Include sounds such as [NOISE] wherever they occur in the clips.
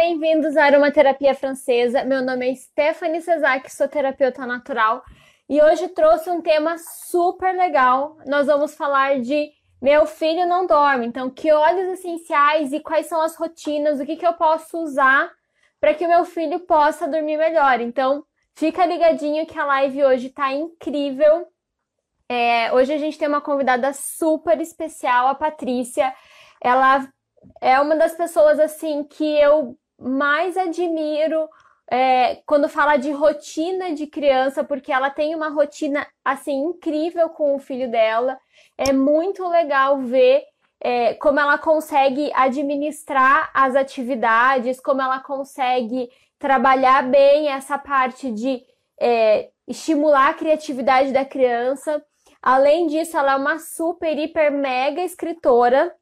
bem-vindos à Aromaterapia Francesa. Meu nome é Stephanie Cesac, sou terapeuta natural e hoje trouxe um tema super legal. Nós vamos falar de meu filho não dorme, então que óleos essenciais e quais são as rotinas, o que, que eu posso usar para que o meu filho possa dormir melhor. Então, fica ligadinho que a live hoje está incrível. É, hoje a gente tem uma convidada super especial, a Patrícia. Ela é uma das pessoas assim que eu mais admiro é, quando fala de rotina de criança, porque ela tem uma rotina assim incrível com o filho dela. É muito legal ver é, como ela consegue administrar as atividades, como ela consegue trabalhar bem essa parte de é, estimular a criatividade da criança. Além disso, ela é uma super, hiper, mega escritora.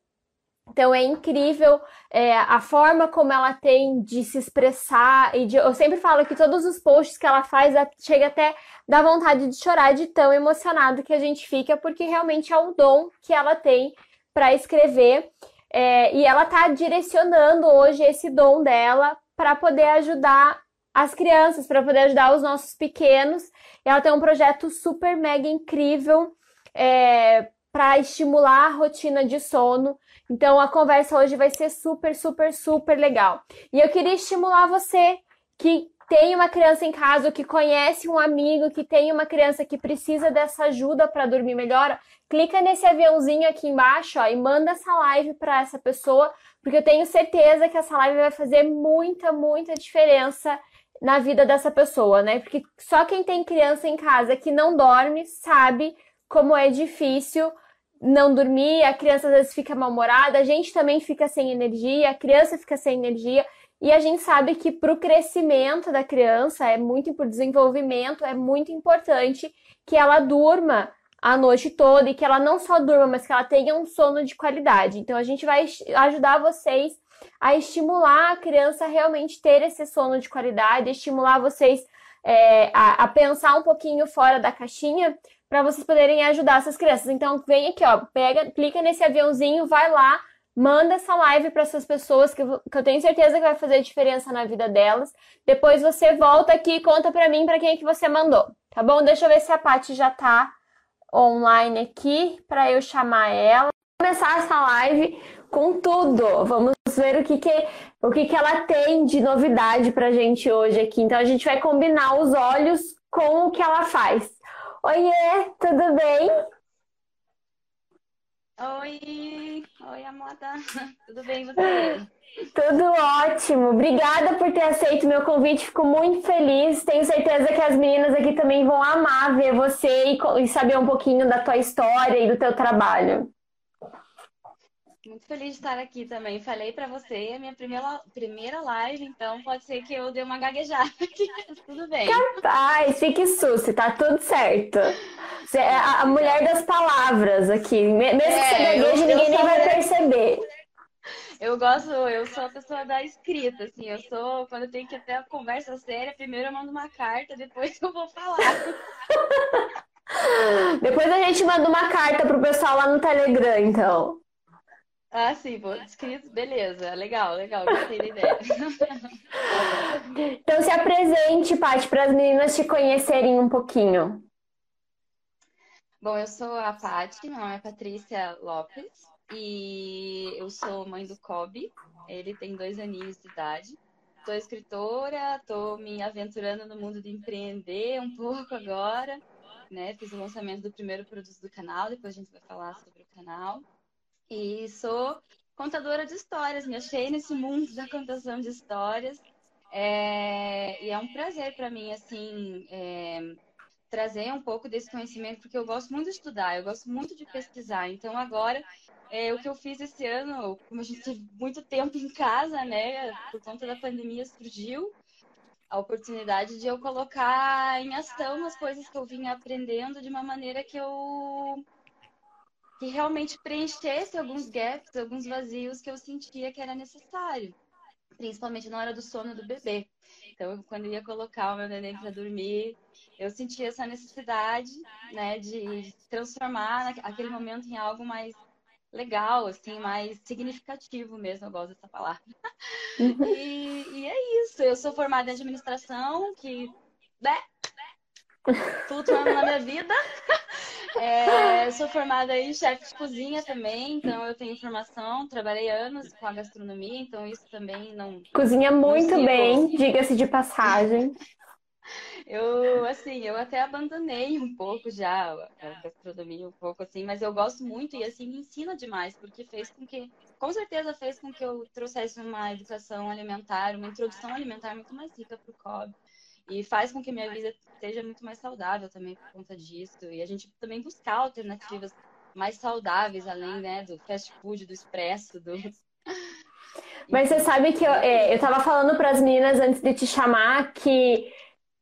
Então é incrível é, a forma como ela tem de se expressar e de, eu sempre falo que todos os posts que ela faz chega até dar vontade de chorar de tão emocionado que a gente fica porque realmente é um dom que ela tem para escrever é, e ela está direcionando hoje esse dom dela para poder ajudar as crianças, para poder ajudar os nossos pequenos. Ela tem um projeto super mega incrível é, para estimular a rotina de sono. Então a conversa hoje vai ser super, super, super legal. E eu queria estimular você que tem uma criança em casa, que conhece um amigo, que tem uma criança que precisa dessa ajuda para dormir melhor, clica nesse aviãozinho aqui embaixo ó, e manda essa live para essa pessoa, porque eu tenho certeza que essa live vai fazer muita, muita diferença na vida dessa pessoa, né? Porque só quem tem criança em casa que não dorme sabe como é difícil não dormir, a criança às vezes fica mal-humorada, a gente também fica sem energia, a criança fica sem energia. E a gente sabe que para o crescimento da criança, é muito para o desenvolvimento, é muito importante que ela durma a noite toda e que ela não só durma, mas que ela tenha um sono de qualidade. Então a gente vai ajudar vocês a estimular a criança a realmente ter esse sono de qualidade, estimular vocês é, a, a, pensar um pouquinho fora da caixinha para vocês poderem ajudar essas crianças. Então vem aqui, ó, pega, clica nesse aviãozinho, vai lá, Manda essa live para essas pessoas que eu, que eu, tenho certeza que vai fazer diferença na vida delas. Depois você volta aqui e conta para mim para quem é que você mandou, tá bom? Deixa eu ver se a Paty já tá online aqui para eu chamar ela. Começar essa live com tudo. Vamos ver o que que o que que ela tem de novidade pra gente hoje aqui. Então a gente vai combinar os olhos com o que ela faz. Oiê, tudo bem? Oi, oi, Amada. [LAUGHS] Tudo bem você? Tudo ótimo. Obrigada por ter aceito meu convite. Fico muito feliz. Tenho certeza que as meninas aqui também vão amar ver você e saber um pouquinho da tua história e do teu trabalho. Muito feliz de estar aqui também. Falei para você, é minha primeira, primeira live, então pode ser que eu dê uma gaguejada aqui. [LAUGHS] tudo bem. Capaz, fique susto, tá tudo certo. Você é a, mulher das palavras aqui. Mesmo é, que você gagueje, ninguém nem vai perceber. Eu gosto, eu sou a pessoa da escrita, assim, eu sou, quando eu tenho que ter a conversa séria, primeiro eu mando uma carta, depois [LAUGHS] eu vou falar. [LAUGHS] depois a gente manda uma carta pro pessoal lá no Telegram, então. Ah, sim, vou escrito, beleza, legal, legal, gostei da ideia. [LAUGHS] então se apresente, Paty, para as meninas te conhecerem um pouquinho. Bom, eu sou a Paty, meu nome é Patrícia Lopes e eu sou mãe do Kobe, ele tem dois aninhos de idade. Sou escritora, estou me aventurando no mundo de empreender um pouco agora, né? Fiz o lançamento do primeiro produto do canal, depois a gente vai falar sobre o canal. E sou contadora de histórias, me achei nesse mundo da contação de histórias. É, e é um prazer para mim, assim, é, trazer um pouco desse conhecimento, porque eu gosto muito de estudar, eu gosto muito de pesquisar. Então, agora, é, o que eu fiz esse ano, como a gente teve muito tempo em casa, né, por conta da pandemia, surgiu a oportunidade de eu colocar em ação as coisas que eu vinha aprendendo de uma maneira que eu que realmente preenchesse alguns gaps, alguns vazios que eu sentia que era necessário, principalmente na hora do sono do bebê. Então, quando eu ia colocar o meu neném para dormir, eu sentia essa necessidade, né, de transformar aquele momento em algo mais legal, assim, mais significativo mesmo, eu gosto dessa palavra. Uhum. E, e, é isso, eu sou formada em administração, que, né, flutuando na minha vida. [LAUGHS] É, sou formada em chefe de cozinha também, então eu tenho formação, trabalhei anos com a gastronomia, então isso também não. Cozinha muito não bem, diga-se de passagem. [LAUGHS] Eu, assim, eu até abandonei um pouco já a gastronomia, um pouco assim, mas eu gosto muito e, assim, me ensina demais, porque fez com que, com certeza fez com que eu trouxesse uma educação alimentar, uma introdução alimentar muito mais rica para o COB. E faz com que minha vida seja muito mais saudável também por conta disso. E a gente também buscar alternativas mais saudáveis, além né, do fast food, do expresso, do. Mas você sabe que eu, é, eu tava falando para as meninas antes de te chamar que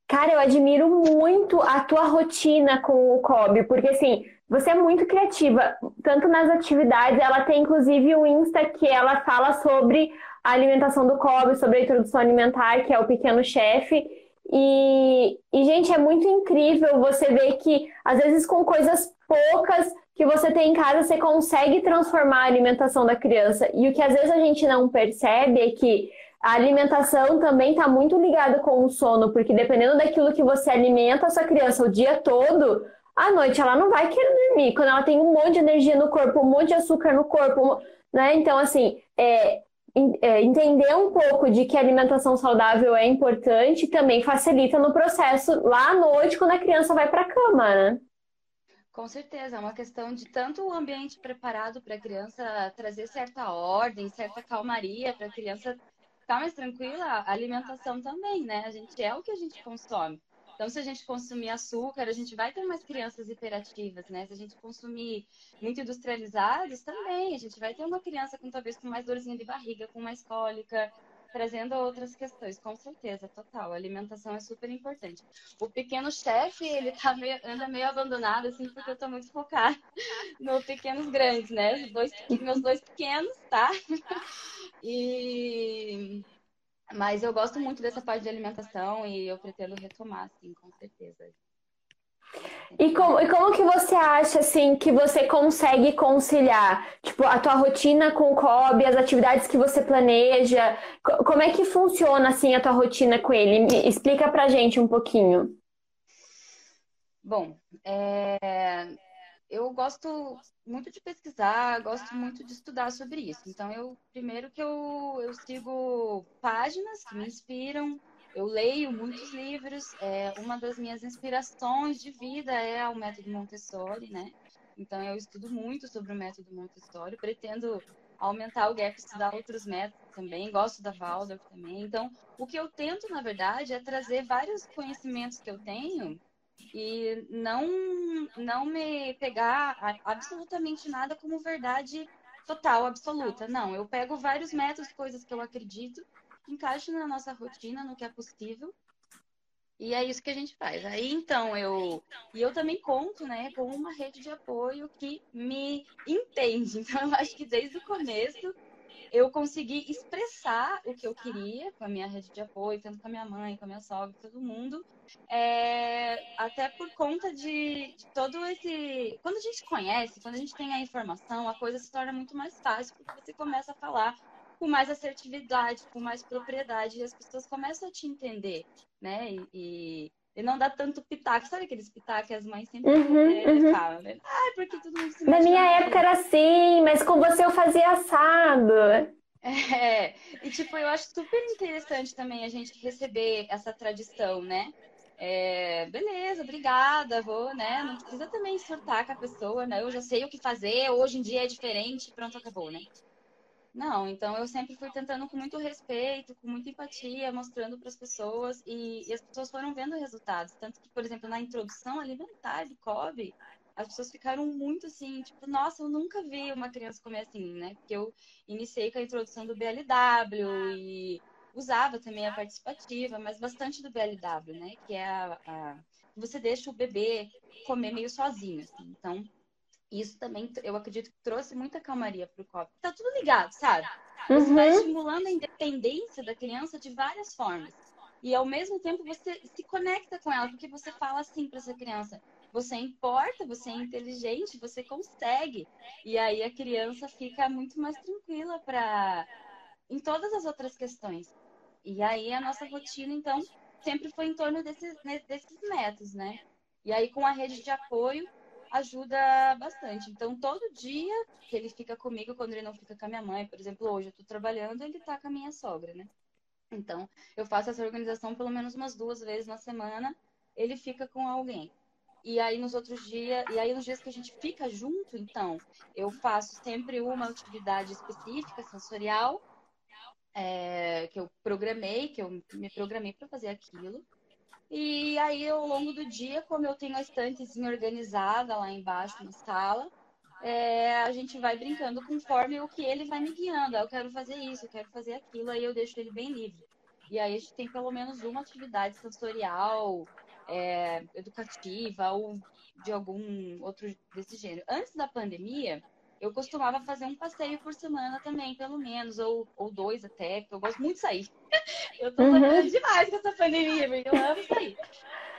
Cara, eu admiro muito a tua rotina com o Kobe, porque assim, você é muito criativa, tanto nas atividades, ela tem inclusive um Insta que ela fala sobre a alimentação do Kobe, sobre a introdução alimentar, que é o pequeno chefe. E, e, gente, é muito incrível você ver que, às vezes, com coisas poucas que você tem em casa, você consegue transformar a alimentação da criança. E o que às vezes a gente não percebe é que a alimentação também está muito ligada com o sono, porque dependendo daquilo que você alimenta a sua criança o dia todo, à noite ela não vai querer dormir. Quando ela tem um monte de energia no corpo, um monte de açúcar no corpo, né? Então, assim, é, entender um pouco de que alimentação saudável é importante também facilita no processo lá à noite, quando a criança vai para a cama, né? Com certeza, é uma questão de tanto o ambiente preparado para a criança trazer certa ordem, certa calmaria para a criança ficar mais tranquila, a alimentação também, né? A gente é o que a gente consome. Então, se a gente consumir açúcar, a gente vai ter mais crianças hiperativas, né? Se a gente consumir muito industrializados, também. A gente vai ter uma criança com talvez com mais dorzinha de barriga, com mais cólica, trazendo outras questões, com certeza, total. A alimentação é super importante. O pequeno chefe, ele tá meio, anda meio abandonado, assim, porque eu tô muito focada [LAUGHS] no pequenos grandes, né? Dois, meus dois pequenos, tá? [LAUGHS] E mas eu gosto muito dessa parte de alimentação e eu pretendo retomar, sim, com certeza. E como, e como que você acha, assim, que você consegue conciliar, tipo, a tua rotina com o Kobe, as atividades que você planeja? Como é que funciona, assim, a tua rotina com ele? Me explica pra gente um pouquinho. Bom, é... eu gosto muito de pesquisar, gosto muito de estudar sobre isso. Então, eu primeiro que eu, eu sigo páginas que me inspiram, eu leio muitos livros. É, uma das minhas inspirações de vida é o método Montessori, né? Então, eu estudo muito sobre o método Montessori. Pretendo aumentar o gap, estudar outros métodos também. Gosto da Waldorf também. Então, o que eu tento, na verdade, é trazer vários conhecimentos que eu tenho e não, não me pegar absolutamente nada como verdade total, absoluta. Não, eu pego vários métodos, coisas que eu acredito encaixe na nossa rotina, no que é possível. E é isso que a gente faz. Aí então eu e eu também conto, né, com uma rede de apoio que me entende. [LAUGHS] Então eu acho que desde o começo eu consegui expressar o que eu queria com a minha rede de apoio, tanto com a minha mãe, com a minha sogra, todo mundo. É, até por conta de, de, todo esse. Quando a gente conhece, quando a gente tem a informação, a coisa se torna muito mais fácil, porque você começa a falar com mais assertividade, com mais propriedade, e as pessoas começam a te entender, né? E, e, e não dá tanto pitaco. Sabe aqueles pitacos que as mães sempre uhum, né, uhum. falam, né? Ai, porque tudo mundo se Na minha época era assim, mas com você eu fazia assado. É, e tipo, eu acho super interessante também a gente receber essa tradição, né? É, beleza, obrigada, vou, né? Não precisa também surtar com a pessoa, né? Eu já sei o que fazer, hoje em dia é diferente, pronto, acabou, né? Não, então eu sempre fui tentando com muito respeito, com muita empatia, mostrando para as pessoas e, e, as pessoas foram vendo resultados. Tanto que, por exemplo, na introdução alimentar de Kobe, as pessoas ficaram muito assim, tipo, nossa, eu nunca vi uma criança comer assim, né? Porque eu iniciei com a introdução do BLW e usava também a participativa, mas bastante do BLW, né? Que é a, a você deixa o bebê comer meio sozinho, assim. Então, isso também, eu acredito que trouxe muita calmaria para o copo. Tá tudo ligado, sabe? Você uhum. vai estimulando a independência da criança de várias formas. E ao mesmo tempo você se conecta com ela, porque você fala assim para essa criança: você importa, você é inteligente, você consegue. E aí a criança fica muito mais tranquila para em todas as outras questões. E aí a nossa rotina, então, sempre foi em torno desses, desses métodos, né? E aí com a rede de apoio ajuda bastante. Então, todo dia que ele fica comigo, quando ele não fica com a minha mãe, por exemplo, hoje eu tô trabalhando, ele tá com a minha sogra, né? Então, eu faço essa organização pelo menos umas duas vezes na semana, ele fica com alguém. E aí nos outros dias, e aí nos dias que a gente fica junto, então, eu faço sempre uma atividade específica, sensorial, é, que eu programei, que eu me programei para fazer aquilo. E aí, ao longo do dia, como eu tenho a estantezinha organizada lá embaixo na sala, é, a gente vai brincando conforme o que ele vai me guiando. Ah, eu quero fazer isso, eu quero fazer aquilo, aí eu deixo ele bem livre. E aí a gente tem pelo menos uma atividade sensorial, é, educativa ou de algum outro desse gênero. Antes da pandemia, eu costumava fazer um passeio por semana também, pelo menos, ou, ou dois até, porque eu gosto muito de sair. [LAUGHS] eu tô uhum. demais com essa pandemia, porque eu amo sair.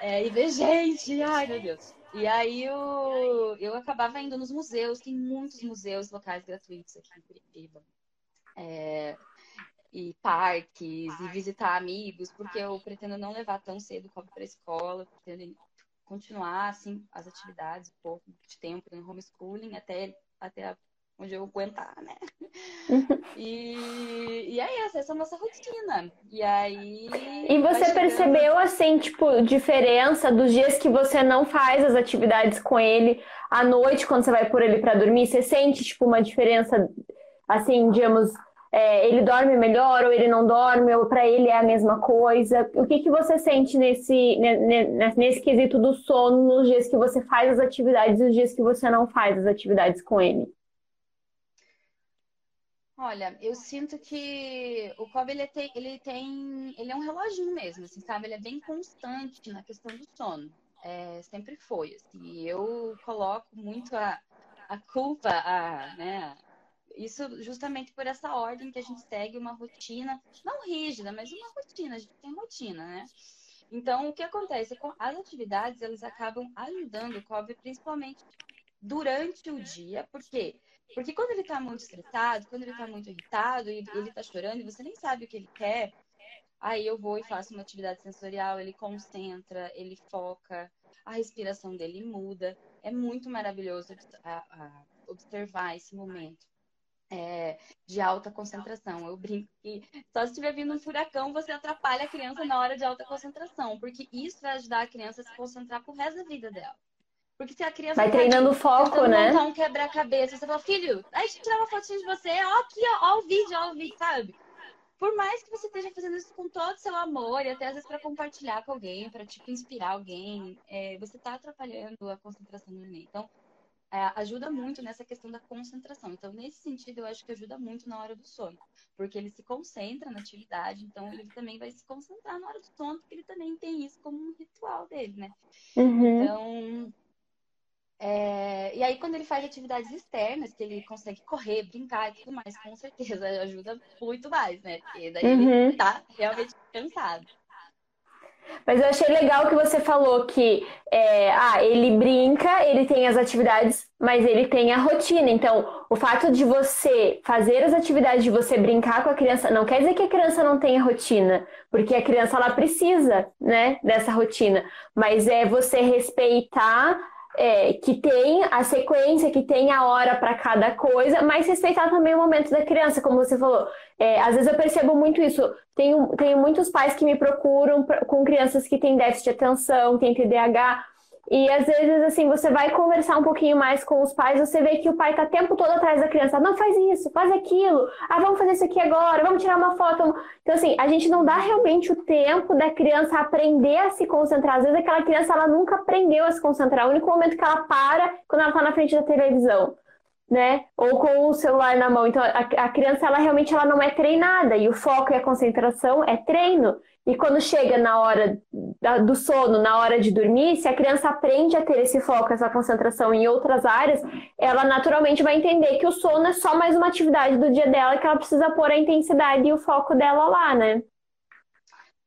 É, e ver gente, ai meu Deus. E aí eu, eu acabava indo nos museus, tem muitos museus locais gratuitos aqui em Curitiba. É, e parques, e visitar amigos, porque eu pretendo não levar tão cedo como para a escola, pretendo continuar assim as atividades, um pouco de tempo no homeschooling até, até onde eu aguentar, né? [LAUGHS] e, e é essa, essa é a nossa rotina. E aí. E você percebeu, assim, tipo, diferença dos dias que você não faz as atividades com ele à noite, quando você vai por ele para dormir? Você sente, tipo, uma diferença, assim, digamos, é, ele dorme melhor ou ele não dorme, ou para ele é a mesma coisa? O que, que você sente nesse, nesse, nesse quesito do sono nos dias que você faz as atividades e os dias que você não faz as atividades com ele? Olha, eu sinto que o Kobe ele tem, ele tem, ele é um reloginho mesmo, assim, sabe? Ele é bem constante na questão do sono. É, sempre foi, assim. Eu coloco muito a, a culpa, a, né? Isso justamente por essa ordem que a gente segue uma rotina, não rígida, mas uma rotina. A gente tem rotina, né? Então, o que acontece? As atividades, elas acabam ajudando o Kobe principalmente durante o dia, porque? Porque quando ele tá muito estressado, quando ele tá muito irritado e ele tá chorando e você nem sabe o que ele quer, aí eu vou e faço uma atividade sensorial, ele concentra, ele foca, a respiração dele muda. É muito maravilhoso observar esse momento. É, de alta concentração. Eu brinco que só se estiver vindo um furacão, você atrapalha a criança na hora de alta concentração, porque isso vai ajudar a criança a se concentrar pro resto da vida dela. Porque se a criança. Vai tá treinando o foco, né? Montar um quebra-cabeça. Você fala, filho, a gente tirar uma fotinha de você, ó, aqui, ó, ó o vídeo, ó o vídeo, sabe? Por mais que você esteja fazendo isso com todo o seu amor, e até às vezes para compartilhar com alguém, para tipo, inspirar alguém, é, você está atrapalhando a concentração do neném. Então, é, ajuda muito nessa questão da concentração. Então, nesse sentido, eu acho que ajuda muito na hora do sono, porque ele se concentra na atividade, então ele também vai se concentrar na hora do sono, porque ele também tem isso como um ritual dele, né? Uhum. Então, é, e aí, quando ele faz atividades externas, que ele consegue correr, brincar e tudo mais, com certeza [LAUGHS] ajuda muito mais, né? Porque daí uhum. ele tá realmente cansado. Mas eu achei legal que você falou que é, ah, ele brinca, ele tem as atividades, mas ele tem a rotina. Então, o fato de você fazer as atividades, de você brincar com a criança, não quer dizer que a criança não tenha rotina, porque a criança ela precisa, né, dessa rotina. Mas é você respeitar é, que tem a sequência, que tem a hora para cada coisa, mas respeitar também o momento da criança, como você falou. É, às vezes eu percebo muito isso. Tenho, tenho muitos pais que me procuram pra, com crianças que têm déficit de atenção, têm TDAH, e às vezes, assim, você vai conversar um pouquinho mais com os pais, você vê que o pai tá o tempo todo atrás da criança. Não, faz isso, faz aquilo. Ah, vamos fazer isso aqui agora, vamos tirar uma foto. Então, assim, a gente não dá realmente o tempo da criança aprender a se concentrar. Às vezes aquela criança, ela nunca aprendeu a se concentrar. O único momento que ela para quando ela tá na frente da televisão né? Ou com o celular na mão. Então, a, a, criança, ela realmente ela não é treinada. E o foco e a concentração é treino. E quando chega na hora do sono, na hora de dormir, se a criança aprende a ter esse foco, essa concentração em outras áreas, ela naturalmente vai entender que o sono é só mais uma atividade do dia dela, que ela precisa pôr a intensidade e o foco dela lá, né?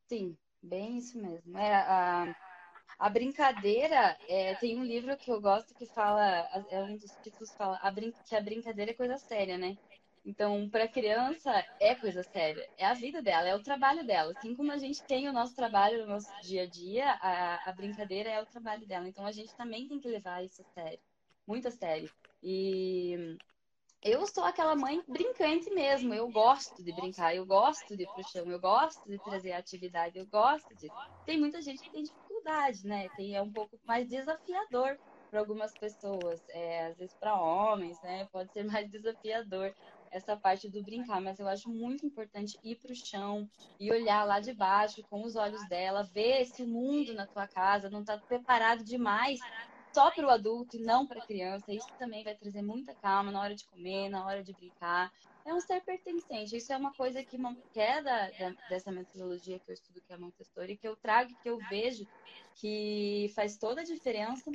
Sim, bem isso mesmo. É, a, A brincadeira, é, tem um livro que eu gosto que fala, é um dos títulos que fala a brin que a brincadeira é coisa séria, né? Então, para a criança, é coisa séria. É a vida dela, é o trabalho dela. Assim como a gente tem o nosso trabalho no nosso dia a dia, a, a brincadeira é o trabalho dela. Então, a gente também tem que levar isso a sério. Muito a sério. E eu sou aquela mãe brincante mesmo. Eu gosto de brincar, eu gosto de ir pro chão, eu gosto de trazer atividade, eu gosto de. Tem muita gente que tem dificuldade, né? Tem, é um pouco mais desafiador para algumas pessoas. É, às vezes para homens, né? Pode ser mais desafiador essa parte do brincar, mas eu acho muito importante ir para o chão e olhar lá de baixo com os olhos dela, ver esse mundo na tua casa não está preparado demais só para o adulto e não para a criança. Isso também vai trazer muita calma na hora de comer, na hora de brincar. É um ser pertencente. Isso é uma coisa que, que é da, da, dessa metodologia que eu estudo, que é Montessori, que eu trago, que eu vejo que faz toda a diferença.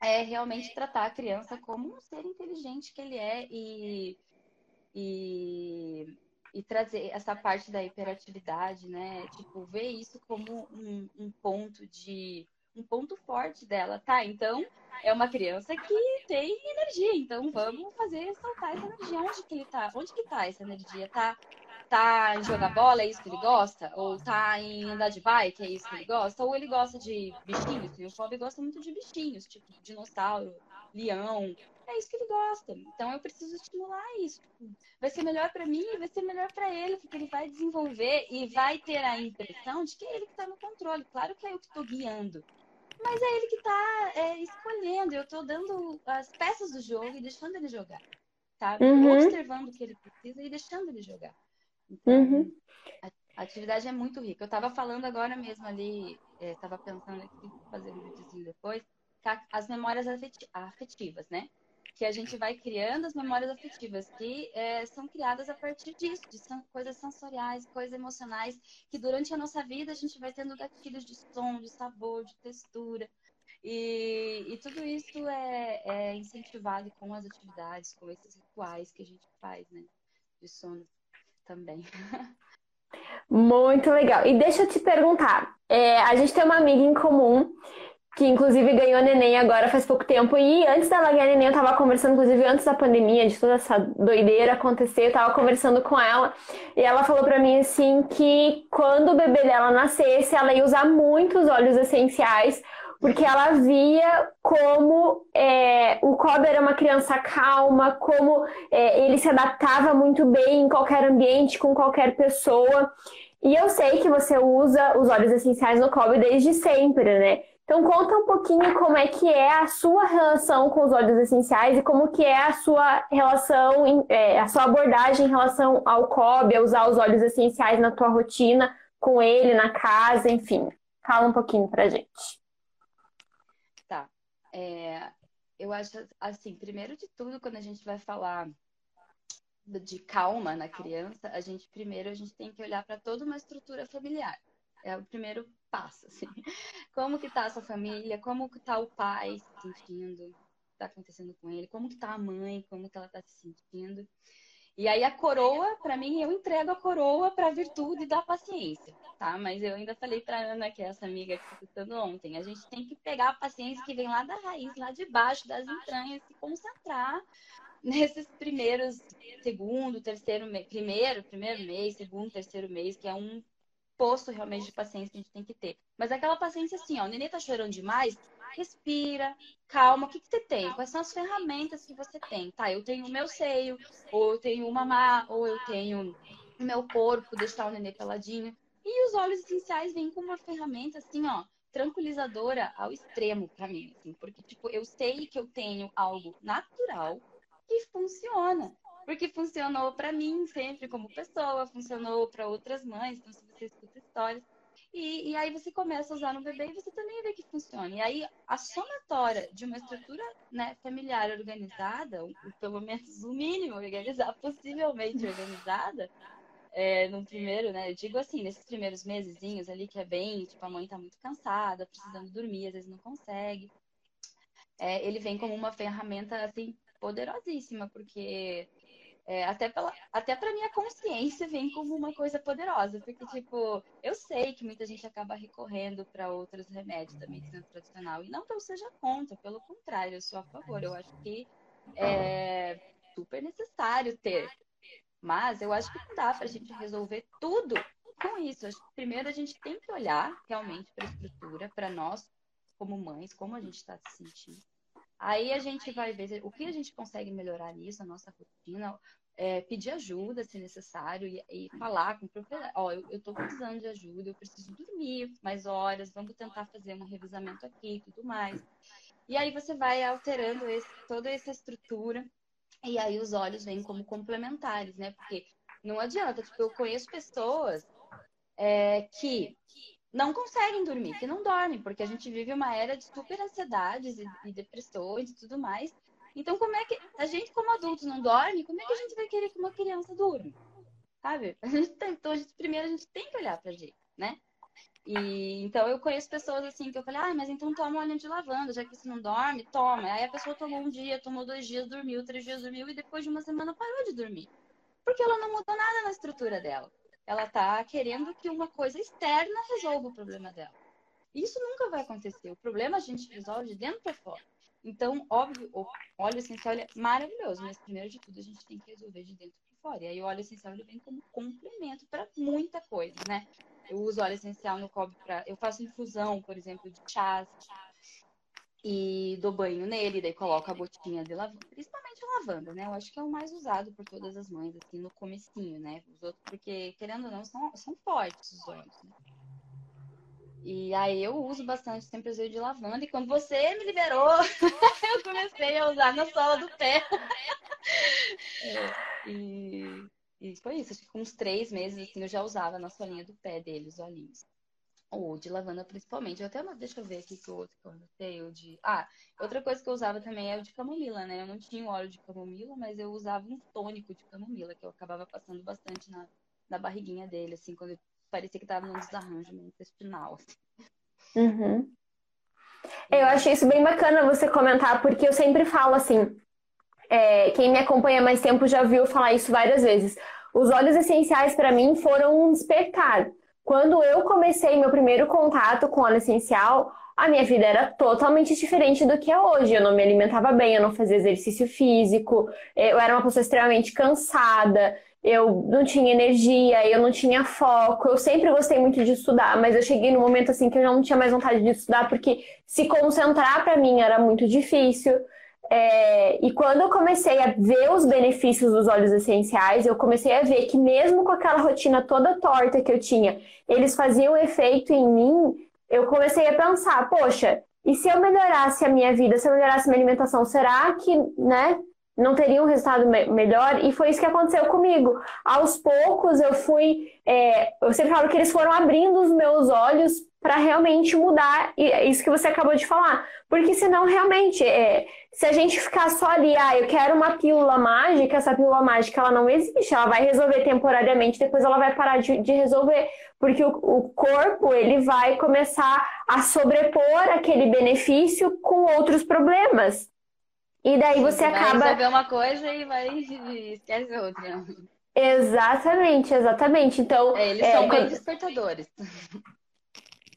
É realmente tratar a criança como um ser inteligente que ele é e, e, e trazer essa parte da hiperatividade, né? Tipo, ver isso como um, um ponto de um ponto forte dela, tá? Então, é uma criança que tem energia, então vamos fazer saltar essa energia. Onde que ele tá? Onde que tá essa energia? Tá, tá em jogar bola, é isso que ele gosta? Ou tá em andar de bike, é isso que ele gosta? Ou ele gosta de bichinhos? O Fob gosta muito de bichinhos, tipo dinossauro, leão. É isso que ele gosta. Então eu preciso estimular isso. Vai ser melhor para mim e vai ser melhor para ele, porque ele vai desenvolver e vai ter a impressão de que é ele que está no controle. Claro que é eu que estou guiando, mas é ele que está é, escolhendo. Eu estou dando as peças do jogo e deixando ele jogar. Tá? Uhum. Observando o que ele precisa e deixando ele jogar. Então, uhum. a atividade é muito rica. Eu estava falando agora mesmo ali, estava é, pensando aqui, fazer um videozinho depois, as memórias afetivas, né? Que a gente vai criando as memórias afetivas, que é, são criadas a partir disso, de são coisas sensoriais, coisas emocionais, que durante a nossa vida a gente vai tendo gatilhos de som, de sabor, de textura. E, e tudo isso é, é incentivado com as atividades, com esses rituais que a gente faz, né? De sono também. [LAUGHS] Muito legal. E deixa eu te perguntar, é, a gente tem uma amiga em comum que inclusive ganhou neném agora faz pouco tempo. E antes dela ganhar neném, eu tava conversando, inclusive antes da pandemia, de toda essa doideira acontecer, eu tava conversando com ela. E ela falou para mim assim que quando o bebê dela nascesse, ela ia usar muito os óleos essenciais, porque ela via como é, o Kobe era uma criança calma, como é, ele se adaptava muito bem em qualquer ambiente, com qualquer pessoa. E eu sei que você usa os óleos essenciais no Kobe desde sempre, né? Então conta um pouquinho como é que é a sua relação com os óleos essenciais e como que é a sua relação, é, a sua abordagem em relação ao COB, a usar os óleos essenciais na tua rotina, com ele, na casa, enfim. Fala um pouquinho pra gente. Tá. É, eu acho assim, primeiro de tudo, quando a gente vai falar de calma na criança, a gente primeiro a gente tem que olhar para toda uma estrutura familiar. É o primeiro passo, assim. Como que tá a sua família? Como que tá o pai se sentindo? Tá acontecendo com ele? Como que tá a mãe? Como que ela tá se sentindo? E aí a coroa, para mim, eu entrego a coroa para a virtude da paciência, tá? Mas eu ainda falei para Ana, que é essa amiga que tá escutando ontem, a gente tem que pegar a paciência que vem lá da raiz, lá de baixo das entranhas, se concentrar nesses primeiros, segundo, terceiro, primeiro, primeiro mês, segundo, terceiro mês, que é um posto realmente de paciência que a gente tem que ter. Mas aquela paciência assim, ó, o nenê tá chorando demais, respira, calma, o que, que você tem? Quais são as ferramentas que você tem? Tá, eu tenho o meu seio, ou eu tenho o mamá, ou eu tenho o meu corpo, deixar o nenê peladinho. E os óleos essenciais vêm com uma ferramenta assim, ó, tranquilizadora ao extremo para mim, assim, porque tipo, eu sei que eu tenho algo natural que funciona porque funcionou para mim sempre como pessoa, funcionou para outras mães, então se você escuta histórias. E, e, aí você começa a usar no bebê e você também vê que funciona. E aí a somatória de uma estrutura né, familiar organizada, ou pelo menos o mínimo organizada, [LAUGHS] possivelmente organizada, é, no primeiro, né? Eu digo assim, nesses primeiros mesezinhos ali, que é bem, tipo, a mãe tá muito cansada, precisando dormir, às vezes não consegue. É, ele vem como uma ferramenta, assim, poderosíssima, porque é, até, pela, até pra minha consciência vem como uma coisa poderosa, porque, tipo, eu sei que muita gente acaba recorrendo para outros remédios da medicina tradicional, e não que eu seja contra, pelo contrário, eu sou a favor, eu acho que é super necessário ter, mas eu acho que não dá pra gente resolver tudo com isso. Primeiro, a gente tem que olhar realmente para a estrutura, para nós, como mães, como a gente está se sentindo. Aí a gente vai ver o que a gente consegue melhorar nisso, a nossa rotina, é, pedir ajuda se necessário e, e falar com o proprietário. Ó, eu, estou precisando de ajuda, eu preciso dormir mais horas, vamos tentar fazer um revisamento aqui e tudo mais. E aí você vai alterando esse, toda essa estrutura e aí os olhos vêm como complementares, né? Porque não adianta, tipo, eu conheço pessoas é, que não conseguem dormir, que não dormem, porque a gente vive uma era de super ansiedades e, e depressões e tudo mais. Então, como é que a gente, como adulto, não dorme? Como é que a gente vai querer que uma criança durma? Sabe? [LAUGHS] A gente tem, então, a gente, primeiro a gente tem que olhar pra gente, né? E então eu conheço pessoas assim que eu falei, ah, mas então toma óleo de lavanda, já que você não dorme, toma. Aí a pessoa tomou um dia, tomou dois dias, dormiu, três dias dormiu e depois de uma semana parou de dormir. Porque ela não mudou nada na estrutura dela ela está querendo que uma coisa externa resolva o problema dela. Isso nunca vai acontecer. O problema a gente resolve de dentro para fora. Então, óbvio, o óleo essencial é maravilhoso, mas primeiro de tudo a gente tem que resolver de dentro para fora. E aí o óleo essencial ele vem como complemento para muita coisa, né? Eu uso óleo essencial no cobre para, eu faço infusão, por exemplo, de chás, e dou banho nele, daí coloco a gotinha de lavanda, principalmente lavanda, né? Eu acho que é o mais usado por todas as mães, assim, no comecinho, né? Os outros, porque, querendo ou não, são, são fortes os óleos, né? E aí eu uso bastante, sempre usei de lavanda, e quando você me liberou, [LAUGHS] eu comecei a usar na sola do pé. é, [LAUGHS] e, e foi isso, acho que uns três meses, assim, eu já usava na solinha do pé dele, os olhinhos. Ou de lavanda principalmente. Eu até deixa eu ver aqui que o outro que eu anotei, o de. Ah, outra coisa que eu usava também é o de camomila, né? Eu não tinha óleo de camomila, mas eu usava um tônico de camomila, que eu acabava passando bastante na, na barriguinha dele, assim, quando parecia que tava num desarranjo intestinal, assim. Uhum. Eu achei isso bem bacana você comentar, porque eu sempre falo assim. É, quem me acompanha mais tempo já viu falar isso várias vezes. Os óleos essenciais para mim foram um despertar. Quando eu comecei meu primeiro contato com óleo essencial, a minha vida era totalmente diferente do que é hoje. Eu não me alimentava bem, eu não fazia exercício físico, eu era uma pessoa extremamente cansada, eu não tinha energia, eu não tinha foco. Eu sempre gostei muito de estudar, mas eu cheguei no momento assim que eu não tinha mais vontade de estudar porque se concentrar para mim era muito difícil. É, e quando eu comecei a ver os benefícios dos óleos essenciais, eu comecei a ver que mesmo com aquela rotina toda torta que eu tinha, eles faziam efeito em mim. Eu comecei a pensar, poxa, e se eu melhorasse a minha vida, se eu melhorasse a minha alimentação, será que, né, não teria um resultado me melhor? E foi isso que aconteceu comigo. Aos poucos eu fui, é, eu sempre falo que eles foram abrindo os meus olhos para realmente mudar é isso que você acabou de falar. Porque senão, realmente, é, se a gente ficar só ali, ah, eu quero uma pílula mágica, essa pílula mágica ela não existe, ela vai resolver temporariamente, depois ela vai parar de, de resolver. Porque o, o, corpo, ele vai começar a sobrepor aquele benefício com outros problemas. E daí você, vai acaba. Vai resolver uma coisa e vai [LAUGHS] esquece outra. Exatamente, exatamente. Então. É, eles é, são bem despertadores. [LAUGHS]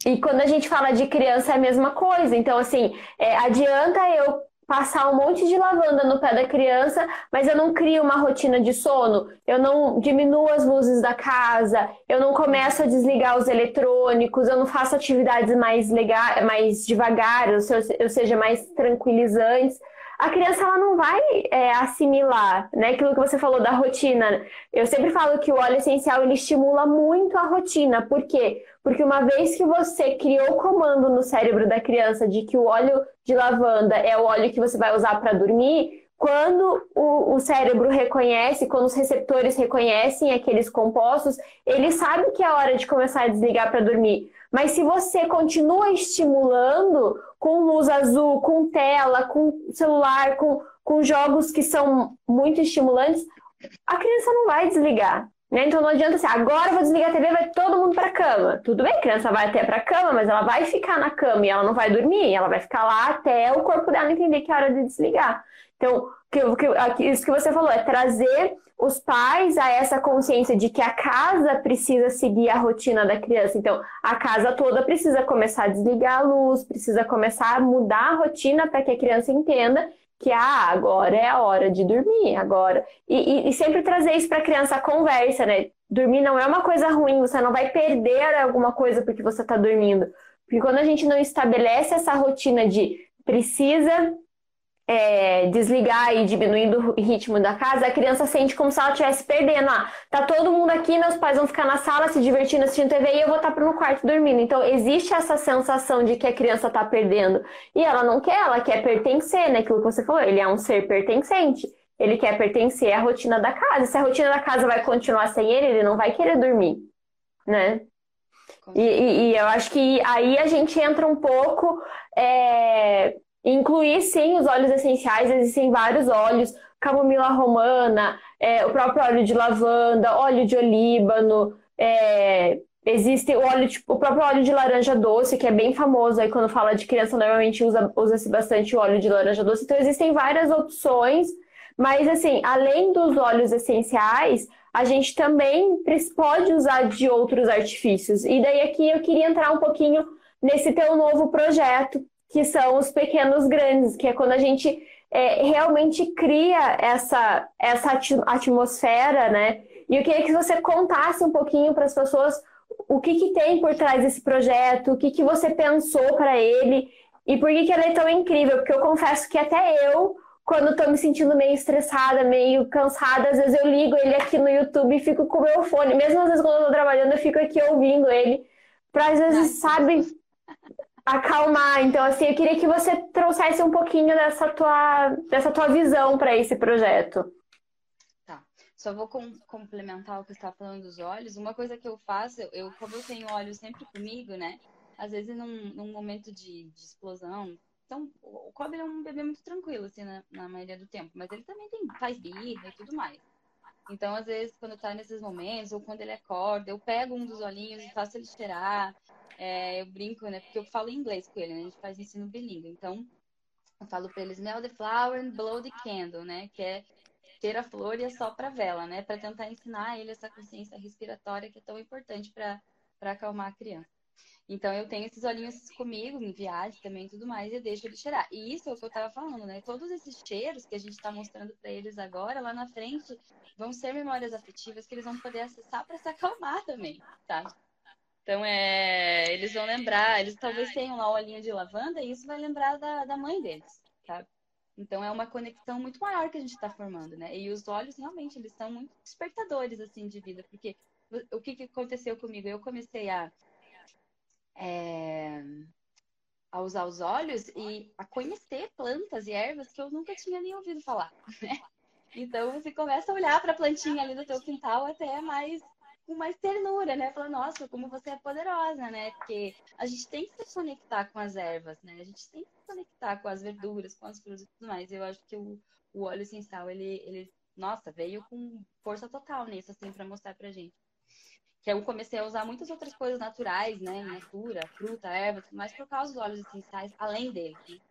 E quando a gente fala de criança é a mesma coisa. Então, assim, é, adianta eu passar um monte de lavanda no pé da criança, mas eu não crio uma rotina de sono, eu não diminuo as luzes da casa, eu não começo a desligar os eletrônicos, eu não faço atividades mais, legal, mais devagar, ou seja, mais tranquilizantes a criança ela não vai é, assimilar, né? Aquilo que você falou da rotina. Eu sempre falo que o óleo essencial ele estimula muito a rotina. Por quê? Porque uma vez que você criou o comando no cérebro da criança de que o óleo de lavanda é o óleo que você vai usar para dormir, quando o, o, cérebro reconhece, quando os receptores reconhecem aqueles compostos, ele sabe que é hora de começar a desligar para dormir. Mas se você continua estimulando com luz azul, com tela, com celular, com, com jogos que são muito estimulantes, a criança não vai desligar. Né? Então não adianta assim, agora eu vou desligar a TV, vai todo mundo para cama. Tudo bem, criança vai até para cama, mas ela vai ficar na cama e ela não vai dormir, ela vai ficar lá até o corpo dela entender que é hora de desligar. Então, que, que, isso que você falou, é trazer os pais a essa consciência de que a casa precisa seguir a rotina da criança. Então, a casa toda precisa começar a desligar a luz, precisa começar a mudar a rotina para que a criança entenda que ah, agora é a hora de dormir, agora. E, e, e sempre trazer isso para a criança a conversa, né? Dormir não é uma coisa ruim, você não vai perder alguma coisa porque você está dormindo. Porque quando a gente não estabelece essa rotina de precisa é, desligar e diminuindo o ritmo da casa, a criança sente como se ela estivesse perdendo. Ah, tá todo mundo aqui, meus pais vão ficar na sala se divertindo, assistindo TV e eu vou estar no quarto dormindo. Então, existe essa sensação de que a criança tá perdendo. E ela não quer, ela quer pertencer, né? Aquilo que você falou, ele é um ser pertencente. Ele quer pertencer à rotina da casa. Se a rotina da casa vai continuar sem ele, ele não vai querer dormir, né? E, e, e eu acho que aí a gente entra um pouco é, Incluir, sim, os óleos essenciais, existem vários óleos, camomila romana, é, o próprio óleo de lavanda, óleo de olíbano, é, existe o óleo, tipo, o próprio óleo de laranja doce, que é bem famoso, aí quando fala de criança, normalmente usa, usa-se bastante o óleo de laranja doce, então existem várias opções, mas assim, além dos óleos essenciais, a gente também pode usar de outros artifícios. E daí aqui eu queria entrar um pouquinho nesse teu novo projeto, que são os pequenos grandes, que é quando a gente é, realmente cria essa, essa atmosfera, né? E eu queria que você contasse um pouquinho para as pessoas o que, que tem por trás desse projeto, o que, que você pensou para ele e por que, que ele é tão incrível. Porque eu confesso que até eu, quando estou me sentindo meio estressada, meio cansada, às vezes eu ligo ele aqui no YouTube e fico com o meu fone. Mesmo às vezes quando eu estou trabalhando, eu fico aqui ouvindo ele. Para às vezes, sabe, acalmar. Então, assim, eu queria que você trouxesse um pouquinho dessa tua, dessa tua visão para esse projeto. Tá. Só vou com, complementar o que está falando dos olhos. Uma coisa que eu faço, eu, como eu tenho óleo sempre comigo, né? Às vezes, num, num momento de, de, explosão. Então, o Kobe é um bebê muito tranquilo, assim, na, na maioria do tempo. Mas ele também tem, faz birra e tudo mais. Então, às vezes, quando tá nesses momentos, ou quando ele acorda, eu pego um dos olhinhos e faço ele cheirar. É, eu brinco, né? Porque eu falo inglês com ele, né? A gente faz ensino bilíngue. Então, eu falo para eles, smell the flower and blow the candle, né? Que é ter a flor e assopra a vela, né? Para tentar ensinar a ele essa consciência respiratória que é tão importante para acalmar a criança. Então, eu tenho esses olhinhos comigo, em viagem também e tudo mais, e eu deixo ele cheirar. E isso é o que eu estava falando, né? Todos esses cheiros que a gente está mostrando para eles agora, lá na frente, vão ser memórias afetivas que eles vão poder acessar para se acalmar também, tá? Então, é, eles vão lembrar, eles talvez tenham lá o olhinho de lavanda e isso vai lembrar da, da mãe deles, tá? Então, é uma conexão muito maior que a gente está formando, né? E os olhos, realmente, eles são muito despertadores, assim, de vida. Porque o que, que aconteceu comigo? Eu comecei a, é, a usar os olhos e a conhecer plantas e ervas que eu nunca tinha nem ouvido falar, [LAUGHS] né? Então, você começa a olhar para a plantinha ali do teu quintal até mais com mais ternura, né? Falando, nossa, como você é poderosa, né? Porque a gente tem que se conectar com as ervas, né? A gente tem que se conectar com as verduras, com as frutas e tudo mais. Eu acho que o, o óleo essencial, ele, ele, nossa, veio com força total nisso, assim, para mostrar pra gente. Que eu comecei a usar muitas outras coisas naturais, né? Natura, fruta, erva, mas por causa dos óleos essenciais, além dele,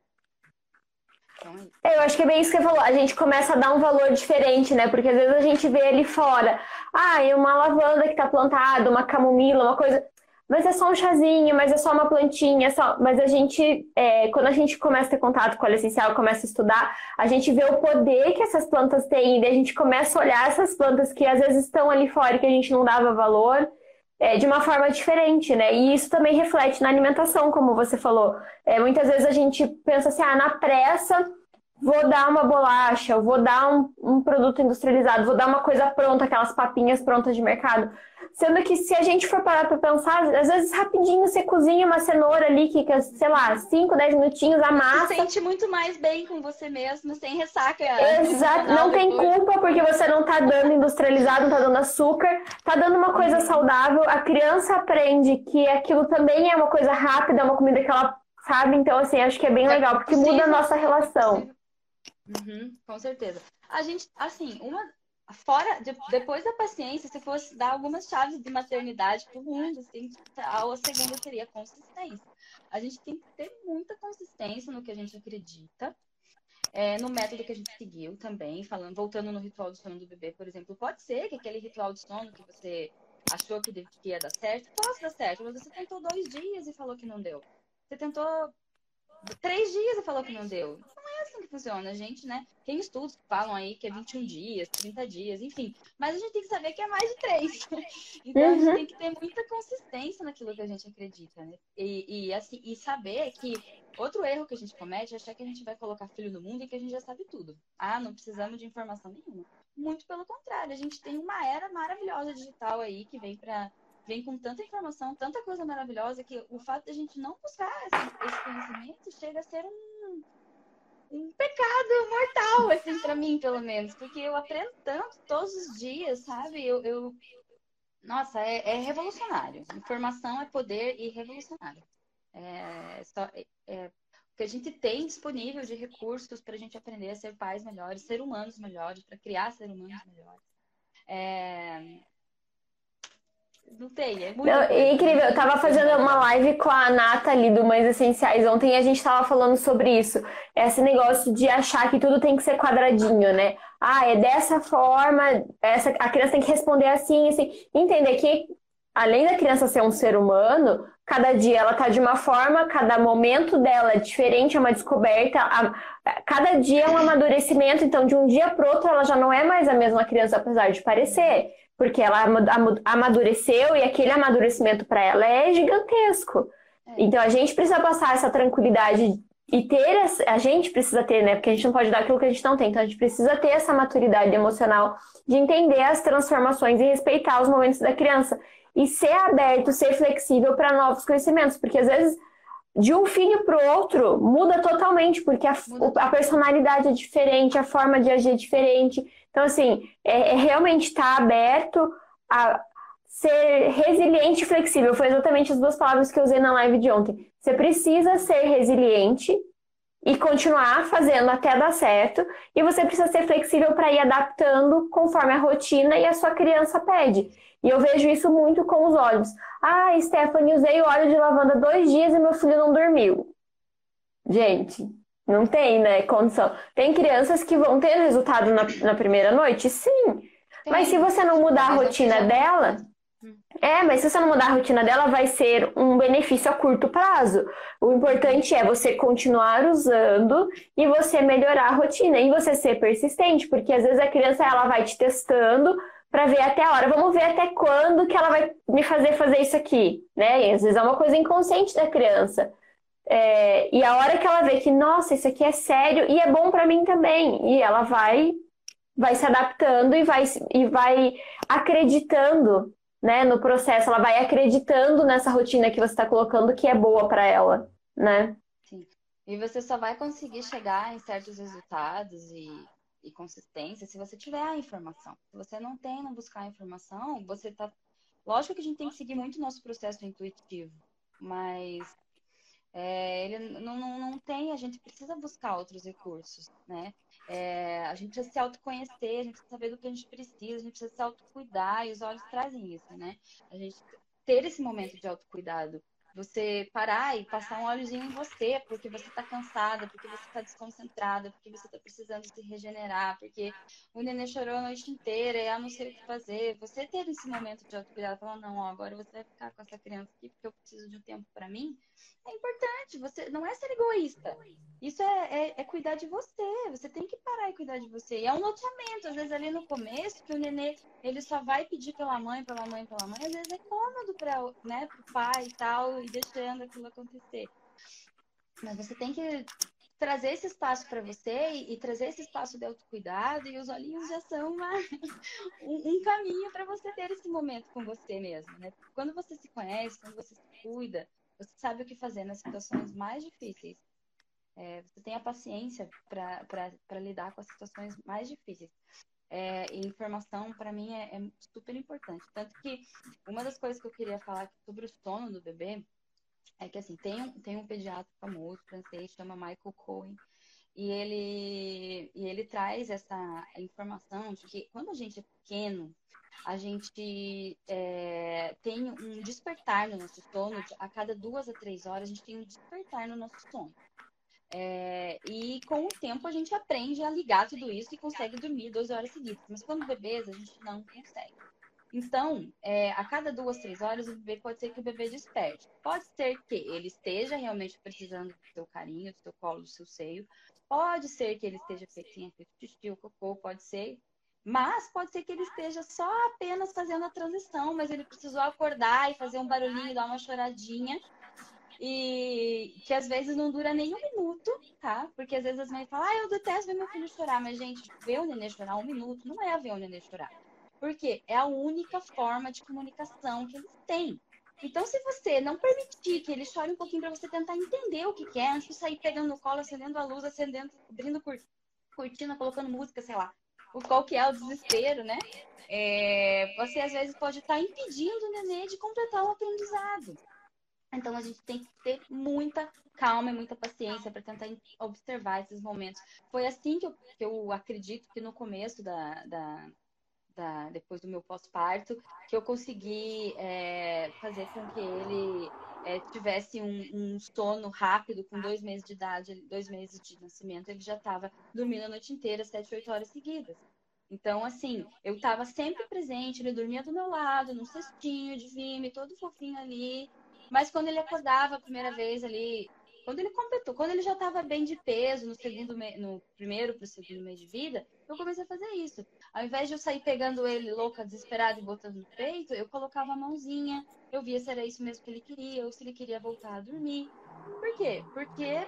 né? Eu acho que é bem isso que você falou. A gente começa a dar um valor diferente, né? Porque às vezes a gente vê ali fora, ah, e uma lavanda que tá plantada, uma camomila, uma coisa. Mas é só um chazinho, mas é só uma plantinha, é só... mas a gente, é, quando a gente começa a ter contato com óleo essencial, começa a estudar, a gente vê o poder que essas plantas têm, e a gente começa a olhar essas plantas que às vezes estão ali fora e que a gente não dava valor, é, de uma forma diferente, né? E isso também reflete na alimentação, como você falou. É, muitas vezes a gente pensa assim, ah, na pressa vou dar uma bolacha, vou dar um, um produto industrializado, vou dar uma coisa pronta, aquelas papinhas prontas de mercado. Sendo que se a gente for parar para pensar, às vezes rapidinho você cozinha uma cenoura ali que, sei lá, 5, 10 minutinhos, amassa. Você sente muito mais bem com você mesmo, sem ressaca. Exato, não tem culpa porque você não tá dando industrializado, não tá dando açúcar, tá dando uma coisa saudável. A criança aprende que aquilo também é uma coisa rápida, é uma comida que ela sabe. Então, assim, acho que é bem é legal, porque muda a nossa relação. Uhum, com certeza. A gente, assim, uma, Fora, de, depois da paciência, se fosse dar algumas chaves de maternidade para o mundo, assim, a segunda seria consistência. A gente tem que ter muita consistência no que a gente acredita. é, no método que a gente seguiu também, falando, voltando no ritual do sono do bebê, por exemplo, pode ser que aquele ritual de sono que você achou que ia dar certo, possa dar certo, mas você tentou dois dias e falou que não deu. Você tentou três dias e falou que não deu. Não é assim que funciona, a gente, né? Tem estudos que falam aí que é 21 dias, 30 dias, enfim. Mas a gente tem que saber que é mais de três. [LAUGHS] Então uhum. a gente uhum. tem que ter muita consistência naquilo que a gente acredita, né? E, e, assim, e saber que outro erro que a gente comete é achar que a gente vai colocar filho no mundo e que a gente já sabe tudo. Ah, não precisamos de informação nenhuma. Muito pelo contrário, a gente tem uma era maravilhosa digital aí que vem para vem com tanta informação, tanta coisa maravilhosa, que o fato de a gente não buscar esse, esse conhecimento chega a ser um, um pecado mortal, assim, para mim, pelo menos. Porque eu aprendo tanto todos os dias, sabe? Eu. eu... Nossa, é, é, revolucionário. Informação é poder e revolucionário. É, só, é, é, o que a gente tem disponível de recursos para a gente aprender a ser pais melhores, ser humanos melhores, para criar ser humanos melhores. É, não tem, é muito. Não, incrível, eu tava fazendo uma live com a Nata ali do Mães Essenciais ontem e a gente tava falando sobre isso. Esse negócio de achar que tudo tem que ser quadradinho, né? Ah, é dessa forma, essa, a criança tem que responder assim, assim. Entender que, além da criança ser um ser humano, cada dia ela tá de uma forma, cada momento dela é diferente, é uma descoberta, a, cada dia é um amadurecimento, então de um dia pro outro ela já não é mais a mesma criança, apesar de parecer porque ela amadureceu e aquele amadurecimento para ela é gigantesco. É. Então a gente precisa passar essa tranquilidade e ter a gente precisa ter, né? Porque a gente não pode dar aquilo que a gente não tem. Então a gente precisa ter essa maturidade emocional de entender as transformações e respeitar os momentos da criança e ser aberto, ser flexível para novos conhecimentos, porque às vezes de um filho para o outro muda totalmente, porque a, a, personalidade é diferente, a forma de agir é diferente. Então, assim, é, é realmente estar tá aberto a ser resiliente e flexível. Foi exatamente as duas palavras que eu usei na live de ontem. Você precisa ser resiliente e continuar fazendo até dar certo, e você precisa ser flexível para ir adaptando conforme a rotina e a sua criança pede. E eu vejo isso muito com os olhos. Ah, Stephanie, usei óleo de lavanda dois dias e meu filho não dormiu. Gente, não tem, né, condição. Tem crianças que vão ter resultado na, na primeira noite? Sim. Tem. Mas se você não mudar a rotina dela. Hum. É, mas se você não mudar a rotina dela, vai ser um benefício a curto prazo. O importante é você continuar usando e você melhorar a rotina e você ser persistente, porque às vezes a criança ela vai te testando para ver até a hora. Vamos ver até quando que ela vai me fazer fazer isso aqui, né? E às vezes é uma coisa inconsciente da criança. É, e a hora que ela vê que, nossa, isso aqui é sério e é bom para mim também, e ela vai vai se adaptando e vai, e vai acreditando né, no processo, ela vai acreditando nessa rotina que você está colocando que é boa para ela, né? Sim. E você só vai conseguir chegar em certos resultados e e consistência se você tiver a informação. Se você não tem, não buscar a informação, você tá. Lógico que a gente tem que seguir muito o nosso processo intuitivo, mas é, ele não, não, não tem, a gente precisa buscar outros recursos, né? É, a gente precisa se autoconhecer, a gente precisa saber do que a gente precisa, a gente precisa se autocuidar, e os olhos trazem isso, né? A gente ter esse momento de autocuidado você parar e passar um óleozinho em você, porque você está cansada, porque você está desconcentrada, porque você está precisando se regenerar, porque o neném chorou a noite inteira e eu não sei o que fazer. Você ter esse momento de autocuidado, falando, não, ó, agora você vai ficar com essa criança aqui porque eu preciso de um tempo para mim, é importante. Você não é ser egoísta. Isso é, é, é, cuidar de você. Você tem que parar e cuidar de você. E é um loteamento, às vezes ali no começo, que o nenê ele só vai pedir pela mãe, pela mãe, pela mãe. Às vezes é cômodo para né, o pai e tal, e deixando aquilo acontecer. Mas você tem que trazer esse espaço para você e, trazer esse espaço de autocuidado e os olhinhos já são uma, [LAUGHS] um, um, caminho para você ter esse momento com você mesmo, né? Quando você se conhece, quando você se cuida, você sabe o que fazer nas situações mais difíceis. É, você tem a paciência para lidar com as situações mais difíceis. É, e informação, para mim, é, é, super importante. Tanto que uma das coisas que eu queria falar sobre o sono do bebê é que, assim, tem, tem um pediatra famoso, francês, chama Michael Cohen, e ele, e ele traz essa informação de que quando a gente é pequeno, a gente é, tem um despertar no nosso sono, a cada duas a três horas, a gente tem um despertar no nosso sono. É, e com o tempo a gente aprende a ligar tudo isso e consegue dormir 12 horas seguidas. Mas quando bebês, a gente não consegue. Então, é, a cada duas, três horas, o bebê pode ser que o bebê desperte. Pode ser que ele esteja realmente precisando do seu carinho, do seu colo, do seu seio. Pode ser que ele esteja feito xixi ou cocô, pode ser. Mas pode ser que ele esteja só apenas fazendo a transição, mas ele precisou acordar e fazer um barulhinho, dar uma choradinha e que às vezes não dura nem um minuto, tá? Porque às vezes as mães falam, ah, eu detesto ver meu filho chorar. Mas, gente, ver o nenê chorar um minuto não é ver o nenê chorar. Porque é a única forma de comunicação que eles têm. Então, se você não permitir que ele chore um pouquinho para você tentar entender o que, que é, antes de sair pegando no colo, acendendo a luz, acendendo, abrindo cortina, colocando música, sei lá, o qual que é o desespero, né? É, você às vezes pode estar impedindo o nenê de completar o aprendizado. Então a gente tem que ter muita calma e muita paciência para tentar observar esses momentos. Foi assim que eu, que eu acredito que no começo da, da, da depois do meu pós-parto, que eu consegui é, fazer com que ele é, tivesse um, um, sono rápido, com dois meses de idade, dois meses de nascimento, ele já estava dormindo a noite inteira, sete, oito horas seguidas. Então, assim, eu estava sempre presente, ele dormia do meu lado, num cestinho de vime, todo fofinho ali, mas quando ele acordava a primeira vez ali, quando ele completou, quando ele já estava bem de peso no segundo no primeiro para o segundo mês de vida, eu comecei a fazer isso. Ao invés de eu sair pegando ele louca, desesperada e botando no peito, eu colocava a mãozinha, eu via se era isso mesmo que ele queria ou se ele queria voltar a dormir. Por quê? Porque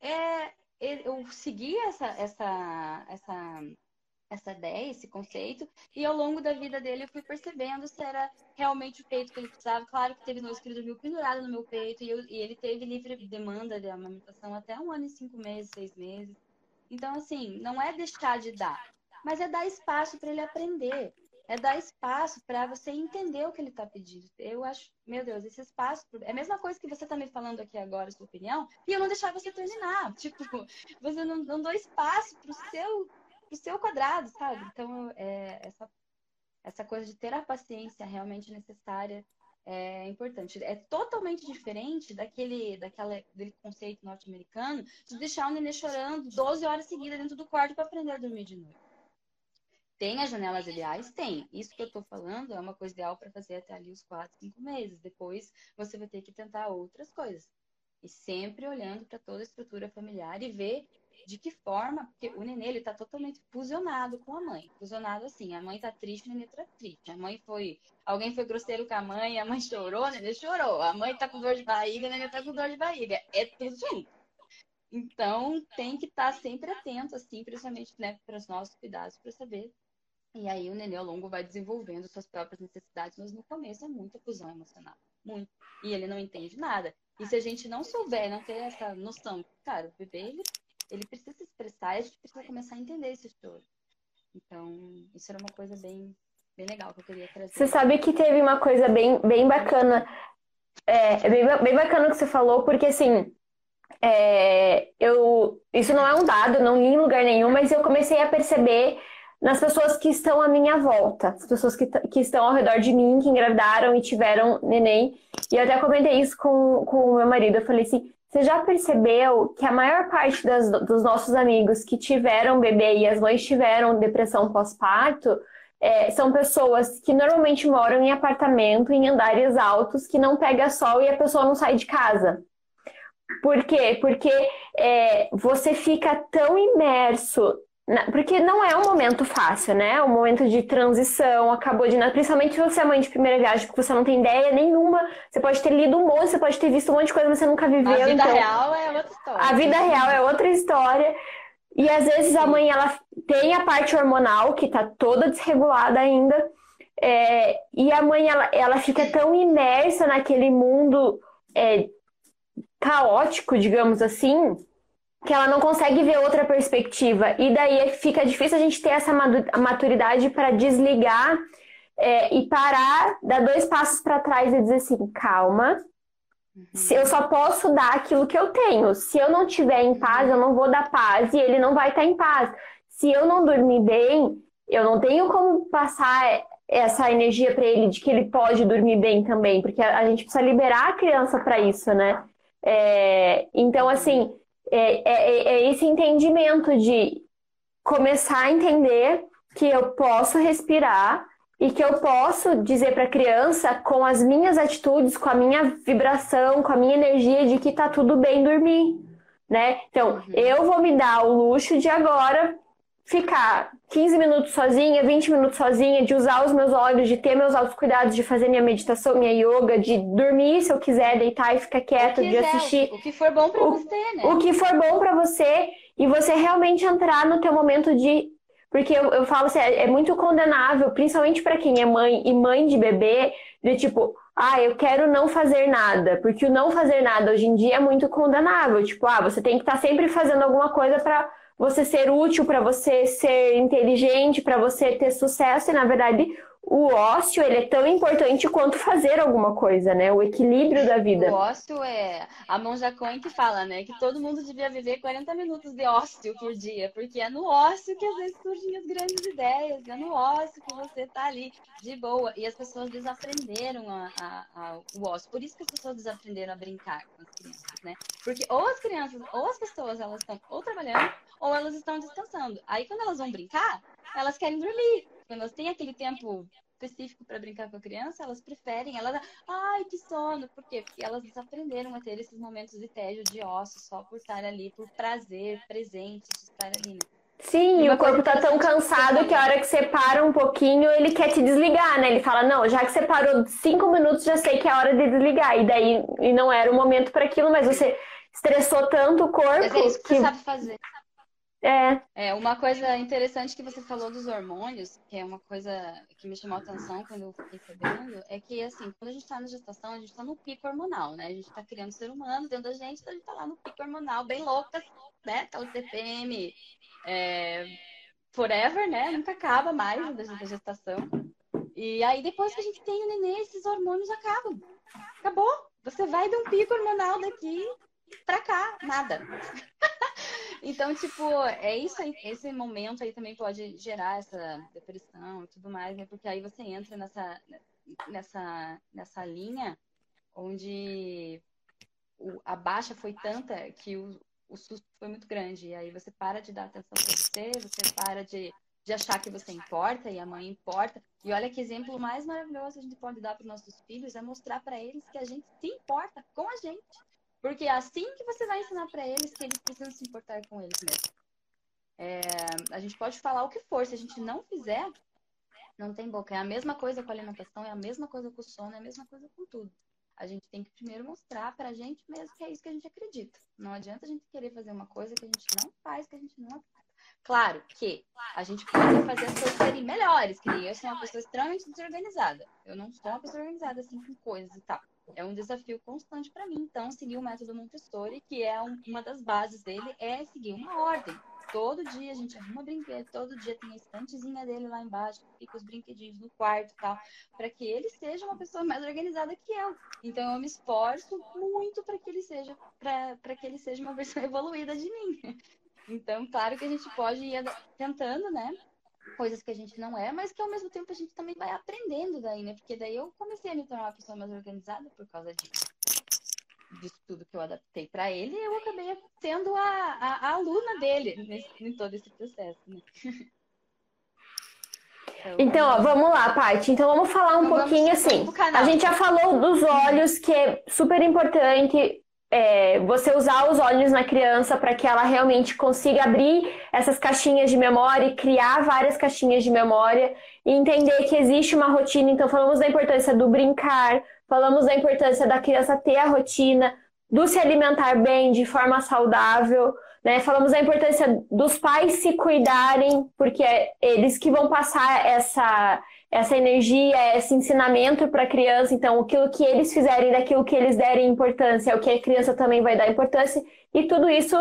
é, eu segui essa, essa, essa essa ideia, esse conceito, e ao longo da vida dele eu fui percebendo se era realmente o peito que ele precisava. Claro que teve noite que ele dormiu pendurado no meu peito, e, eu, e, ele teve livre demanda de amamentação até um ano e cinco meses, seis meses. Então, assim, não é deixar de dar, mas é dar espaço para ele aprender. É dar espaço para você entender o que ele está pedindo. Eu acho, meu Deus, esse espaço. É a mesma coisa que você está me falando aqui agora, sua opinião, e eu não deixar você terminar. [LAUGHS] Tipo, você não, não dá espaço para o seu pro seu quadrado, sabe? Então, é, essa, essa coisa de ter a paciência realmente necessária é importante. É totalmente diferente daquele, daquela, daquele conceito norte-americano de deixar o nenê chorando 12 horas seguidas dentro do quarto para aprender a dormir de noite. Tem as janelas ideais? Tem. Isso que eu estou falando é uma coisa ideal para fazer até ali os 4, 5 meses. Depois você vai ter que tentar outras coisas. E sempre olhando para toda a estrutura familiar e ver de que forma, porque o nenê ele tá totalmente fusionado com a mãe. Fusionado assim, a mãe tá triste, o nenê tá triste. A mãe foi, alguém foi grosseiro com a mãe, a mãe chorou, o nenê chorou. A mãe tá com dor de barriga, o nenê tá com dor de barriga. É tudo junto. Então, tem que estar tá sempre atento, assim, principalmente né, para os nossos cuidados, para saber. E aí, o nenê ao longo vai desenvolvendo suas próprias necessidades, mas no começo é muita fusão emocional. Muito. E ele não entende nada. E se a gente não souber, não ter essa noção, cara, o bebê, ele ele precisa se expressar e a gente precisa começar a entender esse choro. Então, isso era uma coisa bem, bem legal que eu queria trazer. Você sabe que teve uma coisa bem, bem bacana. É, bem, bem bacana o que você falou, porque assim. É, eu, isso não é um dado, não li em lugar nenhum, mas eu comecei a perceber nas pessoas que estão à minha volta, as pessoas que, que estão ao redor de mim, que engravidaram e tiveram neném. E eu até comentei isso com, com o meu marido. Eu falei assim: você já percebeu que a maior parte das, dos nossos amigos que tiveram bebê e as mães tiveram depressão pós-parto é, são pessoas que normalmente moram em apartamento, em andares altos, que não pega sol e a pessoa não sai de casa. Por quê? Porque é, você fica tão imerso porque não é um momento fácil, né? É um momento de transição, acabou de. Principalmente se você é mãe de primeira viagem, porque você não tem ideia nenhuma. Você pode ter lido um monte, você pode ter visto um monte de coisa, mas você nunca viveu. A vida então... real é outra história. A vida real é outra história. E às vezes a mãe ela tem a parte hormonal que tá toda desregulada ainda. É... e a mãe ela, ela fica tão imersa naquele mundo é, caótico, digamos assim, que ela não consegue ver outra perspectiva. E daí fica difícil a gente ter essa maturidade para desligar é, e parar, dar dois passos para trás e dizer assim: calma, se eu só posso dar aquilo que eu tenho. Se eu não estiver em paz, eu não vou dar paz e ele não vai estar em paz. Se eu não dormir bem, eu não tenho como passar essa energia para ele de que ele pode dormir bem também, porque a, gente precisa liberar a criança para isso, né? É, então, assim, é, é, é esse entendimento de começar a entender que eu posso respirar e que eu posso dizer para a criança com as minhas atitudes, com a minha vibração, com a minha energia de que tá tudo bem dormir, né? Então, uhum. eu vou me dar o luxo de agora ficar 15 minutos sozinha, 20 minutos sozinha, de usar os meus olhos, de ter meus autocuidados, de fazer minha meditação, minha yoga, de dormir se eu quiser, deitar e ficar quieta, de assistir. O que for bom para você, né? O que for bom para você e você realmente entrar no teu momento de porque eu, eu falo assim, é, é muito condenável, principalmente para quem é mãe e mãe de bebê, de tipo, ah, eu quero não fazer nada, porque o não fazer nada hoje em dia é muito condenável. Tipo, ah, você tem que estar tá sempre fazendo alguma coisa para você ser útil, para você ser inteligente, para você ter sucesso, e na verdade o ócio ele é tão importante quanto fazer alguma coisa, né? O equilíbrio da vida. O ócio é a Monja Cohen que fala, né? Que todo mundo devia viver 40 minutos de ócio por dia, porque é no ócio que às vezes surgem as grandes ideias, é no ócio que você tá ali de boa. E as pessoas desaprenderam a, a, a, o ócio. Por isso que as pessoas desaprenderam a brincar com as crianças, né? Porque ou as crianças, ou as pessoas, elas estão ou trabalhando, ou elas estão descansando. Aí quando elas vão brincar, elas querem dormir. Quando elas têm aquele tempo específico para brincar com a criança, elas preferem, elas, ai, que sono. Por quê? Porque elas aprenderam a ter esses momentos de tédio, de ócio, só por estar ali, por prazer, presente, de estar ali. Né? Sim, e o corpo tá tão cansado que a hora que você para um pouquinho, ele quer te desligar, né? Ele fala, não, já que você parou cinco minutos, já sei que é hora de desligar. E daí, e não era o momento para aquilo, mas você estressou tanto o corpo. Mas é isso que, que... você sabe fazer. É. É, uma coisa interessante que você falou dos hormônios, que é uma coisa que me chamou a atenção quando eu fiquei sabendo, é que, assim, quando a gente está na gestação, a gente está no pico hormonal, né? A gente está criando ser humano dentro da gente, então a gente está lá no pico hormonal, bem louca, né? Tá o TPM é, forever, né? Nunca acaba mais da gestação. E aí, depois que a gente tem o nenê, esses hormônios acabam. Acabou. Você vai de um pico hormonal daqui pra cá, nada. Então, tipo, é isso aí, esse momento aí também pode gerar essa depressão e tudo mais, né? Porque aí você entra nessa, nessa, nessa linha onde o, a baixa foi tanta que o, o susto foi muito grande. E aí você para de dar atenção para você, você para de, de achar que você importa e a mãe importa. E olha que exemplo mais maravilhoso a gente pode dar para os nossos filhos é mostrar para eles que a gente se importa com a gente. Porque é assim que você vai ensinar para eles que eles precisam se importar com eles mesmos. É, a gente pode falar o que for, se a gente não fizer, não tem boca. É a mesma coisa com a alimentação, é a mesma coisa com o sono, é a mesma coisa com tudo. A gente tem que primeiro mostrar pra gente mesmo que é isso que a gente acredita. Não adianta a gente querer fazer uma coisa que a gente não faz, que a gente não acredita. Claro que a gente pode fazer as coisas serem melhores, que eu sou uma pessoa extremamente desorganizada. Eu não sou uma pessoa organizada assim com coisas e tal é um desafio constante para mim. Então, seguir o método Montessori, que é um, uma das bases dele, é seguir uma ordem. Todo dia a gente arruma brinquedo, todo dia tem a estantezinha dele lá embaixo, fica os brinquedinhos no quarto e tal, para que ele seja uma pessoa mais organizada que eu. Então eu me esforço muito para que ele seja para que ele seja uma [LAUGHS] versão evoluída de mim. Então, claro que a gente pode ir tentando, né? Coisas que a gente não é, mas que ao mesmo tempo a gente também vai aprendendo daí, né? Porque daí eu comecei a me tornar uma pessoa mais organizada por causa disso. Disso tudo que eu adaptei para ele, eu acabei sendo a, a, a aluna dele nesse, em todo esse processo, né? Então, [LAUGHS] então ó, vamos lá, Paty. Então vamos falar um então, pouquinho assim. A gente já falou dos olhos, que é super importante é, você usar os olhos na criança para que ela realmente consiga abrir essas caixinhas de memória e criar várias caixinhas de memória e entender que existe uma rotina. Então, falamos da importância do brincar, falamos da importância da criança ter a rotina, do se alimentar bem de forma saudável, né? Falamos da importância dos pais se cuidarem, porque é eles que vão passar essa essa energia, esse ensinamento para a criança. Então, aquilo que eles fizerem daquilo que eles derem importância, é o que a criança também vai dar importância. E tudo isso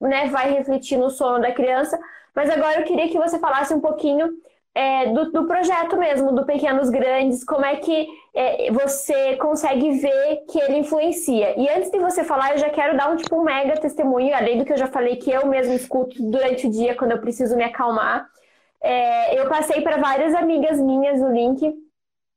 né, vai refletir no sono da criança. Mas agora eu queria que você falasse um pouquinho é, do, do, projeto mesmo, do Pequenos Grandes, como é que é, você consegue ver que ele influencia. E antes de você falar, eu já quero dar um tipo um mega testemunho, além do que eu já falei que eu mesmo escuto durante o dia quando eu preciso me acalmar. É, eu passei para várias amigas minhas o link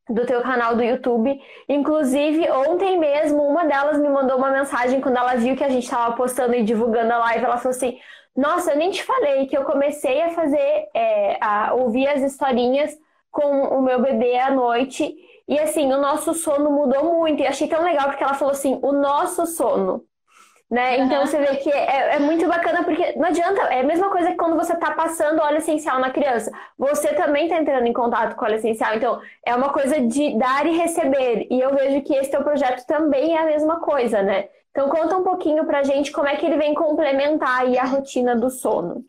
do teu canal do YouTube. Inclusive, ontem mesmo, uma delas me mandou uma mensagem quando ela viu que a gente estava postando e divulgando a live. Ela falou assim: Nossa, eu nem te falei que eu comecei a fazer, é, a ouvir as historinhas com o meu bebê à noite. E assim, o nosso sono mudou muito. E achei tão legal porque ela falou assim: o nosso sono. Né? Uhum. Então você vê que é, é, muito bacana, porque não adianta, é a mesma coisa que quando você está passando óleo essencial na criança. Você também está entrando em contato com óleo essencial. Então, é uma coisa de dar e receber. E eu vejo que esse teu projeto também é a mesma coisa, né? Então conta um pouquinho pra gente como é que ele vem complementar aí a rotina do sono.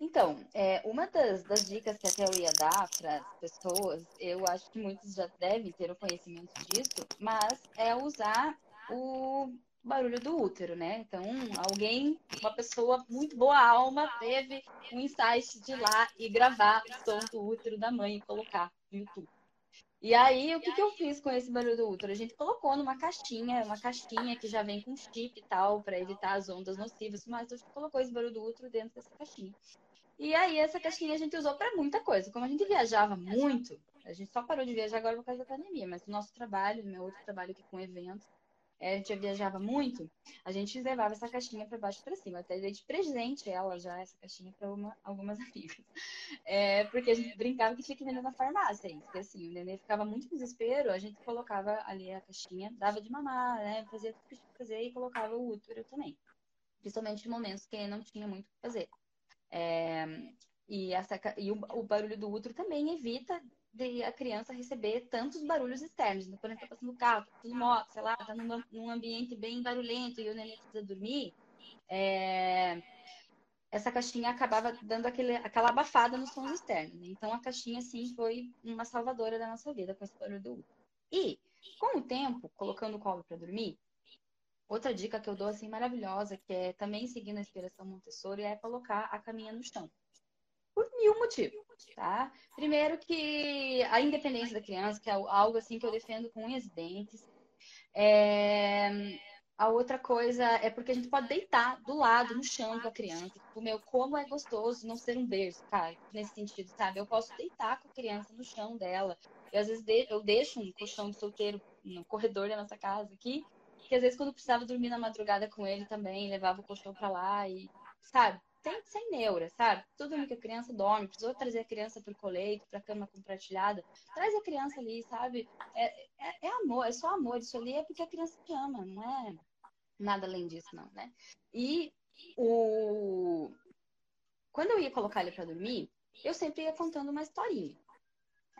Então, é, uma das, das, dicas que até eu ia dar para as pessoas, eu acho que muitos já devem ter o conhecimento disso, mas é usar o barulho do útero, né? Então, alguém, uma pessoa muito boa alma, teve um insight de ir lá e gravar o som do útero da mãe e colocar no YouTube. E aí, o que, que eu fiz com esse barulho do útero? A gente colocou numa caixinha, uma caixinha que já vem com chip e tal, para evitar as ondas nocivas, mas a gente colocou esse barulho do útero dentro dessa caixinha. E aí, essa caixinha a gente usou para muita coisa. Como a gente viajava muito, a gente só parou de viajar agora por causa da pandemia, mas o nosso trabalho, meu outro trabalho aqui com eventos, a gente viajava muito, a gente levava essa caixinha para baixo para cima. Até de presente ela já, essa caixinha, para algumas [LAUGHS] amigas. É, porque a gente brincava que tinha que vender na farmácia. Porque assim, o neném ficava muito desespero, a gente colocava ali a caixinha, dava de mamar, né? Fazia tudo que tinha que fazer e colocava o útero também. Principalmente em momentos que não tinha muito o que fazer. É, e, essa, e o, o, barulho do útero também evita de a criança receber tantos barulhos externos. Então, a gente tá passando carro, tá passando moto, sei lá, tá num, num, ambiente bem barulhento e o neném precisa dormir, é, essa caixinha acabava dando aquele, aquela abafada nos sons externos. Né? Então, a caixinha, sim, foi uma salvadora da nossa vida com esse barulho do útero. E, com o tempo, colocando o colo para dormir, Outra dica que eu dou assim maravilhosa, que é também seguindo a inspiração Montessori, é colocar a caminha no chão. Por mil motivos, tá? Primeiro que a independência da criança, que é algo assim que eu defendo com unhas e dentes. É... A outra coisa é porque a gente pode deitar do lado, no chão com a criança. Tipo, meu, como é gostoso não ser um berço, cara, nesse sentido, sabe? Eu posso deitar com a criança no chão dela. E às vezes eu deixo um colchão de solteiro no corredor da nossa casa aqui que às vezes quando precisava dormir na madrugada com ele também, levava o colchão pra lá e, sabe? Sem, sem neura, sabe? Tudo que a criança dorme, precisou trazer a criança pro colete, pra cama compartilhada, traz a criança ali, sabe? É, é, é amor, é só amor. Isso ali é porque a criança te ama, não é nada além disso, não, né? E o... quando eu ia colocar ele para dormir, eu sempre ia contando uma historinha.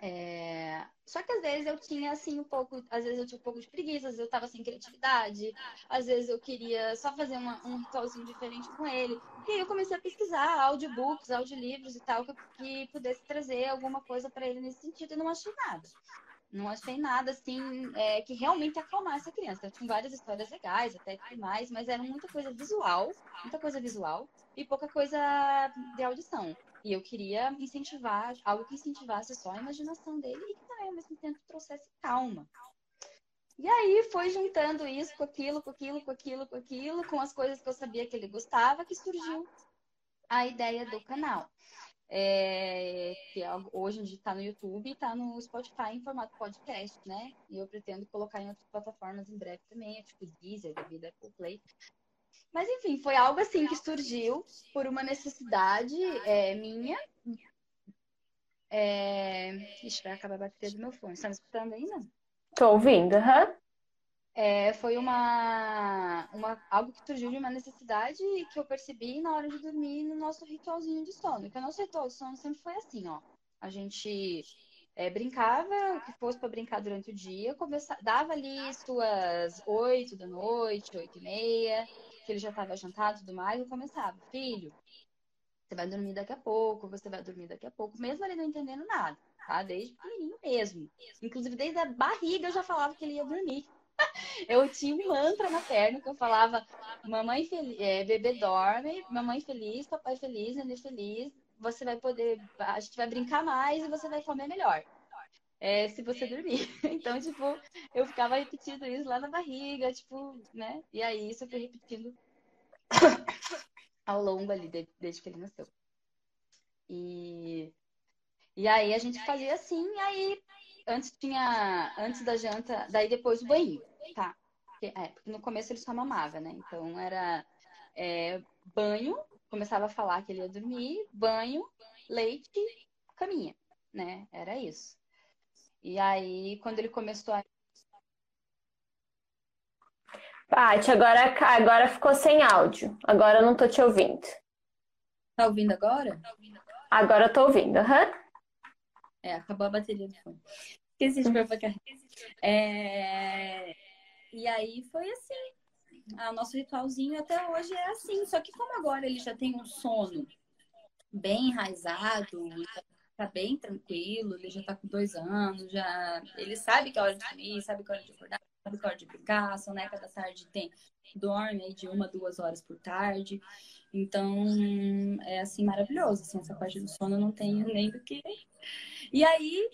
É... Só que às vezes eu tinha assim um pouco, às vezes eu tinha um pouco de preguiça, às vezes eu tava sem criatividade, às vezes eu queria só fazer uma, um ritualzinho diferente com ele. E aí eu comecei a pesquisar audiobooks, audiolivros e tal, que, que pudesse trazer alguma coisa para ele nesse sentido e não achei nada. Não achei nada assim é, que realmente acalmasse a criança. Eu tinha várias histórias legais, até que mais, mas era muita coisa visual, muita coisa visual e pouca coisa de audição. E eu queria incentivar, algo que incentivasse só a imaginação dele e que também, ao mesmo tempo, trouxesse calma. E aí foi juntando isso com aquilo, com aquilo, com aquilo, com aquilo, com as coisas que eu sabia que ele gostava, que surgiu a ideia do canal. É, que é hoje a gente está no YouTube e está no Spotify em formato podcast, né? E eu pretendo colocar em outras plataformas em breve também, tipo Deezer, da vida Apple Play. Mas enfim, foi algo assim que surgiu por uma necessidade é, minha. É... Ixi, vai acabar a bateria do meu fone. Você tá me escutando ainda? Tô ouvindo, aham. Uhum. É, foi uma, uma, algo que surgiu de uma necessidade que eu percebi na hora de dormir no nosso ritualzinho de sono. Que o nosso ritual de sono sempre foi assim, ó. A gente é, brincava, o que fosse para brincar durante o dia, começava, dava ali suas oito da noite, oito e meia, que ele já estava jantado e tudo mais, eu começava, filho, você vai dormir daqui a pouco, você vai dormir daqui a pouco, mesmo ele não entendendo nada, tá? Desde pequenininho mesmo. Inclusive, desde a barriga eu já falava que ele ia dormir. [LAUGHS] eu tinha um mantra na perna que eu falava: mamãe feliz, é, bebê dorme, mamãe feliz, papai feliz, nenê feliz. Você vai poder, a gente vai brincar mais e você vai comer melhor. É, se você dormir. [LAUGHS] Então, tipo, eu ficava repetindo isso lá na barriga, tipo, né? E aí isso eu fui repetindo ao longo ali, desde que ele nasceu. E, e aí a gente fazia assim, e aí antes tinha. Antes da janta, daí depois o banho, tá? Porque, é, porque no começo ele só mamava, né? Então era é, banho, começava a falar que ele ia dormir, banho, leite, caminha, né? Era isso. E aí, quando ele começou a. Paty, agora, agora ficou sem áudio. Agora eu não tô te ouvindo. Tá ouvindo agora? Agora eu tô ouvindo, aham. Uhum. É, acabou a bateria do fone. Esqueci de carregar. [LAUGHS] É... E aí foi assim. O nosso ritualzinho até hoje é assim. Só que como agora ele já tem um sono bem enraizado, tá bem tranquilo, ele já tá com dois anos, já ele sabe que é hora de dormir, sabe que é hora de acordar, sabe que é hora de brincar, soneca da tarde tem, dorme aí de uma, duas horas por tarde. Então, é assim, maravilhoso. Assim, essa parte do sono eu não tenho nem do que. E aí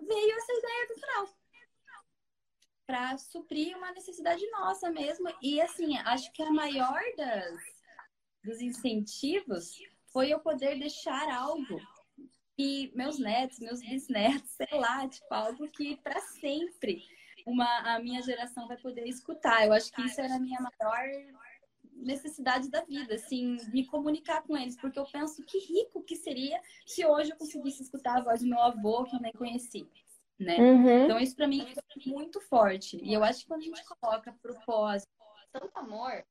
veio essa ideia do final. Para suprir uma necessidade nossa mesmo. E assim, acho que a maior das, dos incentivos foi eu poder deixar algo que meus netos, meus bisnetos, sei lá, tipo, algo que para sempre uma, a minha geração vai poder escutar. Eu acho que isso era a minha maior necessidade da vida, assim, me comunicar com eles, porque eu penso que rico que seria se hoje eu conseguisse escutar a voz do meu avô que eu nem conheci, né? Uhum. Então isso para mim é muito forte. E eu acho que quando a gente coloca propósito, tanto amor,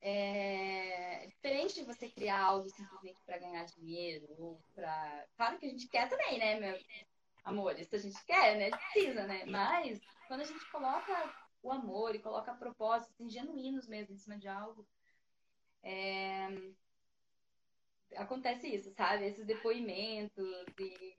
é diferente de você criar algo simplesmente para ganhar dinheiro ou para, claro que a gente quer também, né, meu amor, isso a gente quer, né? Precisa, né? Mas quando a gente coloca o amor e coloca propósitos assim, genuínos mesmo em cima de algo, é... acontece isso, sabe? Esses depoimentos e...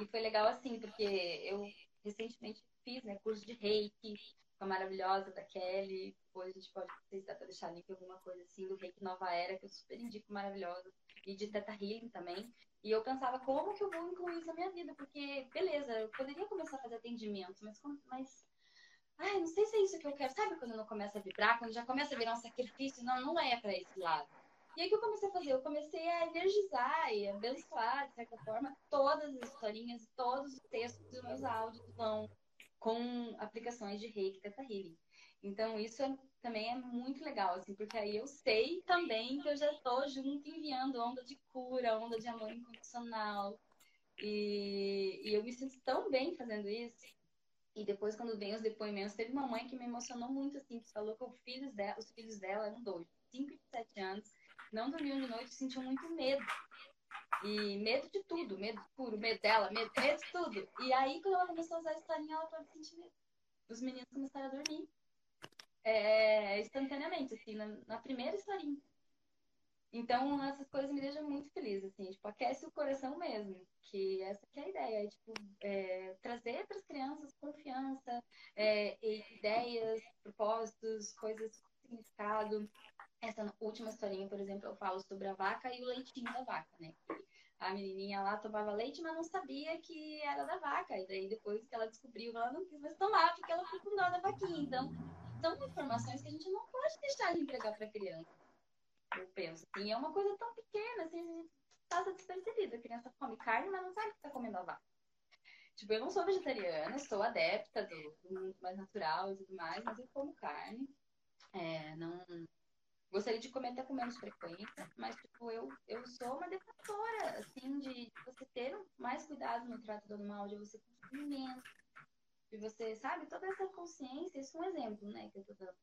e foi legal assim, porque eu recentemente fiz né, curso de reiki com a maravilhosa da Kelly. Depois a gente pode, se dá pra deixar link alguma coisa assim, do Reiki Nova Era, que eu super indico maravilhosa. E de Teta Healing também. E eu pensava, como que eu vou incluir isso na minha vida? Porque, beleza, eu poderia começar a fazer atendimento, mas, mas ai, não sei se é isso que eu quero. Sabe quando não começa a vibrar, quando já começa a virar um sacrifício? Não, não é para esse lado. E aí que eu comecei a fazer? Eu comecei a energizar e abençoar, de certa forma, todas as historinhas, todos os textos dos meus áudios vão com aplicações de reiki Teta Healing. Então, isso é, também é muito legal, assim, porque aí eu sei também que eu já estou junto enviando onda de cura, onda de amor incondicional. E, e eu me sinto tão bem fazendo isso e depois, quando vem os depoimentos, teve uma mãe que me emocionou muito, assim, que falou que os filhos dela, os filhos dela eram dois, 5 e 7 anos, não dormiam de noite, sentiam muito medo. E medo de tudo, medo puro, medo dela, medo, medo de tudo. E aí, quando ela começou a usar a historinha, ela sentir medo. Os meninos começaram a dormir. É, instantaneamente, assim, na, na primeira historinha. Então, essas coisas me deixam muito feliz, assim, tipo, aquece o coração mesmo, que essa que é a ideia, é, tipo, é, trazer para as crianças confiança, é, ideias, propósitos, coisas com significado. Essa última historinha, por exemplo, eu falo sobre a vaca e o leitinho da vaca, né? A menininha lá tomava leite, mas não sabia que era da vaca. E daí, depois que ela descobriu, ela não quis mais tomar, porque ela ficou com dó da vaquinha. Então, são informações que a gente não pode deixar de entregar para a criança eu penso. Assim, é uma coisa tão pequena, assim, a gente passa despercebida. A criança come carne, mas não sabe que está comendo a vaca. Tipo, eu não sou vegetariana, sou adepta do mundo mais natural e tudo mais, mas eu como carne. É, não gostaria de comer até com menos frequência, mas tipo, eu, eu sou uma defensora, assim, de você ter mais cuidado no trato do animal, de você consumir menos, de você, sabe, toda essa consciência, isso é um exemplo, né, que eu tô dando.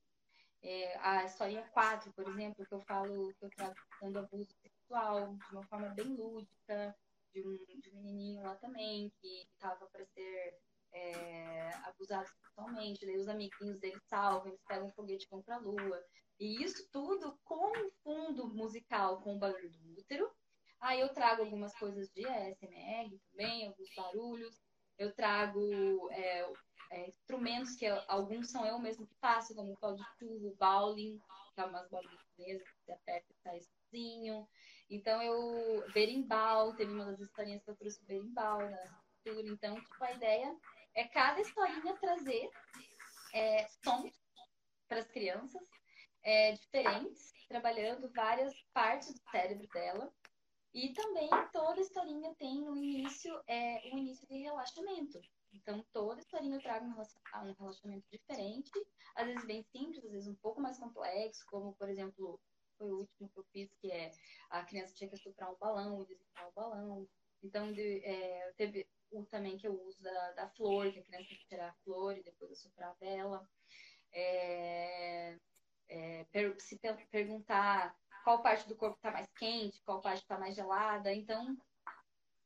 É, a historinha 4, por exemplo, que eu falo que eu trato dando abuso sexual de uma forma bem lúdica, de um, de um menininho lá também, que estava para ser é, abusado sexualmente, daí os amiguinhos dele salvam, eles pegam um foguete para a lua. E isso tudo com um fundo musical, com o barulho do útero. Aí eu trago algumas coisas de ASMR também, alguns barulhos. Eu trago é, é, instrumentos que eu, alguns são eu mesmo que faço, como o pau de chuva, o bowling, que é umas bolinhas mesmo, que você aperta e sai sozinho. Então eu. Berimbau, teve uma das historinhas que eu trouxe berimbau na cultura. Então, tipo, a ideia é cada historinha trazer é, sons para as crianças é, diferentes, trabalhando várias partes do cérebro dela E também toda historinha tem no início é, um início de relaxamento. Então, toda historinha eu trago um relaxamento diferente, às vezes bem simples, às vezes um pouco mais complexo, como, por exemplo, foi o último que eu fiz, que é a criança tinha que estuprar um balão, desinflar o balão. Então, de, é, teve o também que eu uso da, da flor, que a criança tem que tirar a flor e depois assoprar a vela. É, é, per, se per, perguntar qual parte do corpo está mais quente, qual parte está mais gelada. Então,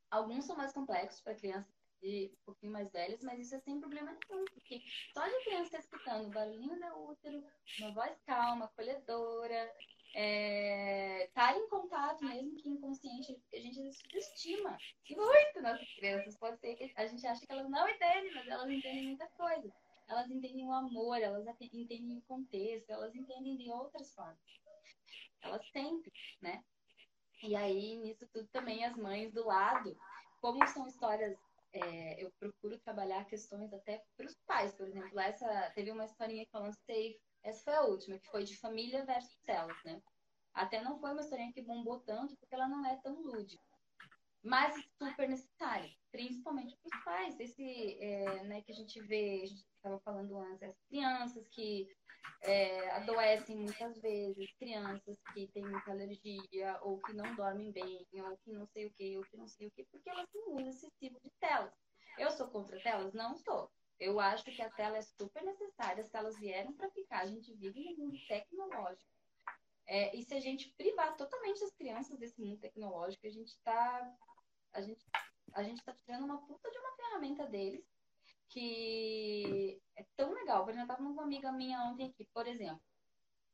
alguns são mais complexos para crianças de um pouquinho mais velhas, mas isso é sem problema nenhum, porque só de criança estar escutando o barulhinho da útero, uma voz calma, acolhedora, é, tá em contato, mesmo que inconsciente, a gente subestima muito nossas crianças. Pode ser que a gente acha que elas não entendem, mas elas entendem muita coisa. Elas entendem o amor, elas entendem o contexto, elas entendem de outras formas. Elas sempre, né? E aí, nisso tudo também as mães do lado, como são histórias é, eu procuro trabalhar questões até para os pais, por exemplo. Essa teve uma historinha que eu lancei, essa foi a última, que foi de família versus telas, né? Até não foi uma historinha que bombou tanto, porque ela não é tão lúdica. Mas super necessária, principalmente para os pais. Esse, é, né, que a gente vê, a gente estava falando antes, as crianças que é, adoecem muitas vezes, crianças que têm muita alergia, ou que não dormem bem, ou que não sei o que, ou que não sei o que, porque elas têm um uso excessivo de telas. Eu sou contra telas? Não sou. Eu acho que a tela é super necessária, se elas vieram para ficar. A gente vive num mundo tecnológico. É, e se a gente privar totalmente as crianças desse mundo tecnológico, a gente está a gente, a gente tá tirando uma puta de uma ferramenta deles que é tão legal. Eu estava com uma amiga minha ontem aqui, por exemplo,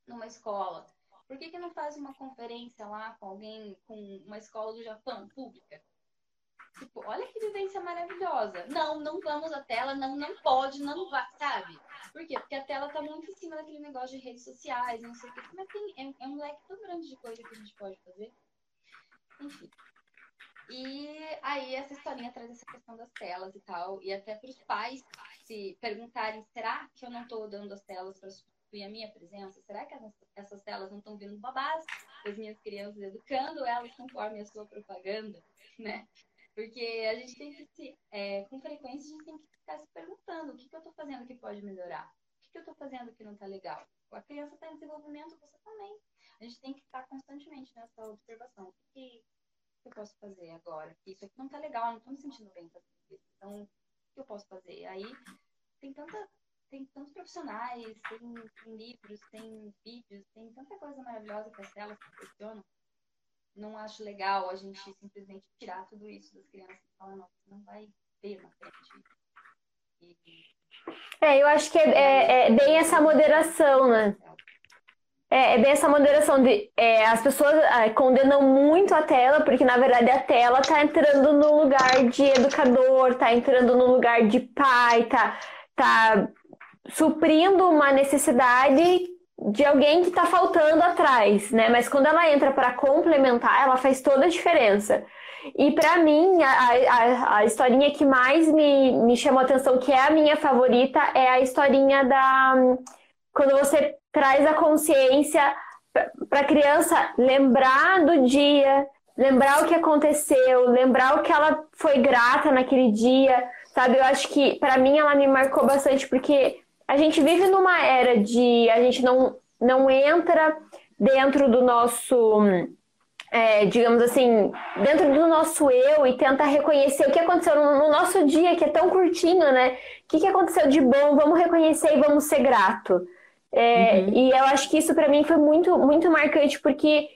numa escola. Por que, que não faz uma conferência lá com alguém, com uma escola do Japão, pública? Tipo, olha que vivência maravilhosa. Não, não vamos à tela, não, não pode, não vai, sabe? Por quê? Porque a tela tá muito em cima daquele negócio de redes sociais, não sei o que. Mas tem, é, é um leque tão grande de coisa que a gente pode fazer. Enfim. E aí essa historinha traz essa questão das telas e tal, e até para os pais se perguntarem, será que eu não estou dando as telas para substituir a minha presença? Será que essas telas não estão vindo babás das minhas crianças, educando elas conforme a sua propaganda, [LAUGHS] né? Porque a gente tem que se, é, com frequência, a gente tem que ficar se perguntando o que, que eu estou fazendo que pode melhorar? O que, que eu estou fazendo que não está legal? A criança está em desenvolvimento, você também. A gente tem que estar constantemente nessa observação. O que, que eu posso fazer agora? Isso aqui não tá legal, eu não tô me sentindo bem fazendo isso. Então, o que eu posso fazer? Aí tem tanta. Tem tantos profissionais, tem, tem livros, tem vídeos, tem tanta coisa maravilhosa que as telas proporcionam. Não acho legal a gente simplesmente tirar tudo isso das crianças e falar, não, você não vai ver na frente. E... É, eu acho que é, é, é bem essa moderação, né? É, é bem essa moderação de é, as pessoas é, condenam muito a tela, porque na verdade a tela está entrando no lugar de educador, está entrando no lugar de pai, tá, tá suprindo uma necessidade de alguém que está faltando atrás, né? Mas quando ela entra para complementar, ela faz toda a diferença. E para mim, a, a, a, historinha que mais me, me chamou atenção, que é a minha favorita, é a historinha da. Quando você traz a consciência para a criança lembrar do dia, lembrar o que aconteceu, lembrar o que ela foi grata naquele dia, sabe? Eu acho que para mim ela me marcou bastante porque a gente vive numa era de a gente não não entra dentro do nosso é, digamos assim, dentro do nosso eu e tenta reconhecer o que aconteceu no, no nosso dia, que é tão curtinho, né? O que, que aconteceu de bom? Vamos reconhecer e vamos ser grato. É, uhum. E eu acho que isso para mim foi muito, muito marcante, porque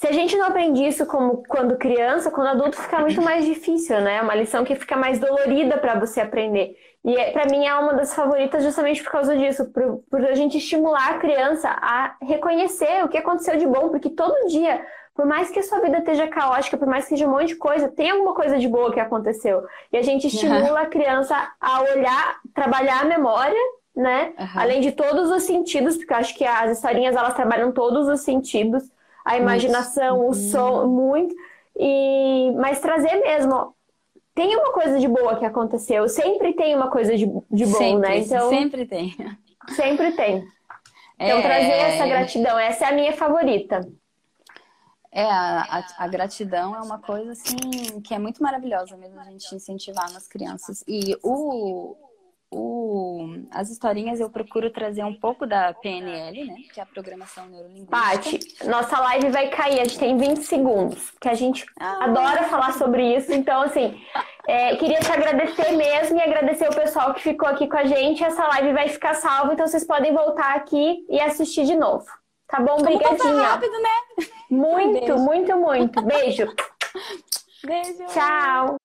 se a gente não aprende isso como quando criança, quando adulto fica muito mais difícil, né? É uma lição que fica mais dolorida para você aprender. E é, para mim é uma das favoritas justamente por causa disso, por, por a gente estimular a criança a reconhecer o que aconteceu de bom, porque todo dia, por mais que a sua vida esteja caótica, por mais que seja um monte de coisa, tem alguma coisa de boa que aconteceu. E a gente estimula uhum. a criança a olhar, trabalhar a memória né? Uhum. Além de todos os sentidos, porque eu acho que as historinhas elas trabalham todos os sentidos, a imaginação, o som, muito. E mas trazer mesmo tem uma coisa de boa que aconteceu, sempre tem uma coisa de, de bom, sempre, né? Então sempre tem. Sempre tem. Então é... trazer essa gratidão, essa é a minha favorita. É, a, a, a, gratidão é uma coisa assim que é muito maravilhosa mesmo a gente incentivar nas crianças. E o, o, as historinhas eu procuro trazer um pouco da PNL, né? Que é a programação neurolinguística. Paty, nossa live vai cair, a gente tem 20 segundos, que a gente ah. adora falar sobre isso. Então, assim, é, queria te agradecer mesmo e agradecer o pessoal que ficou aqui com a gente. Essa live vai ficar salva, então vocês podem voltar aqui e assistir de novo. Tá bom? Obrigadinha. rápido, né? Muito, um muito, muito. Beijo. Beijo. Tchau.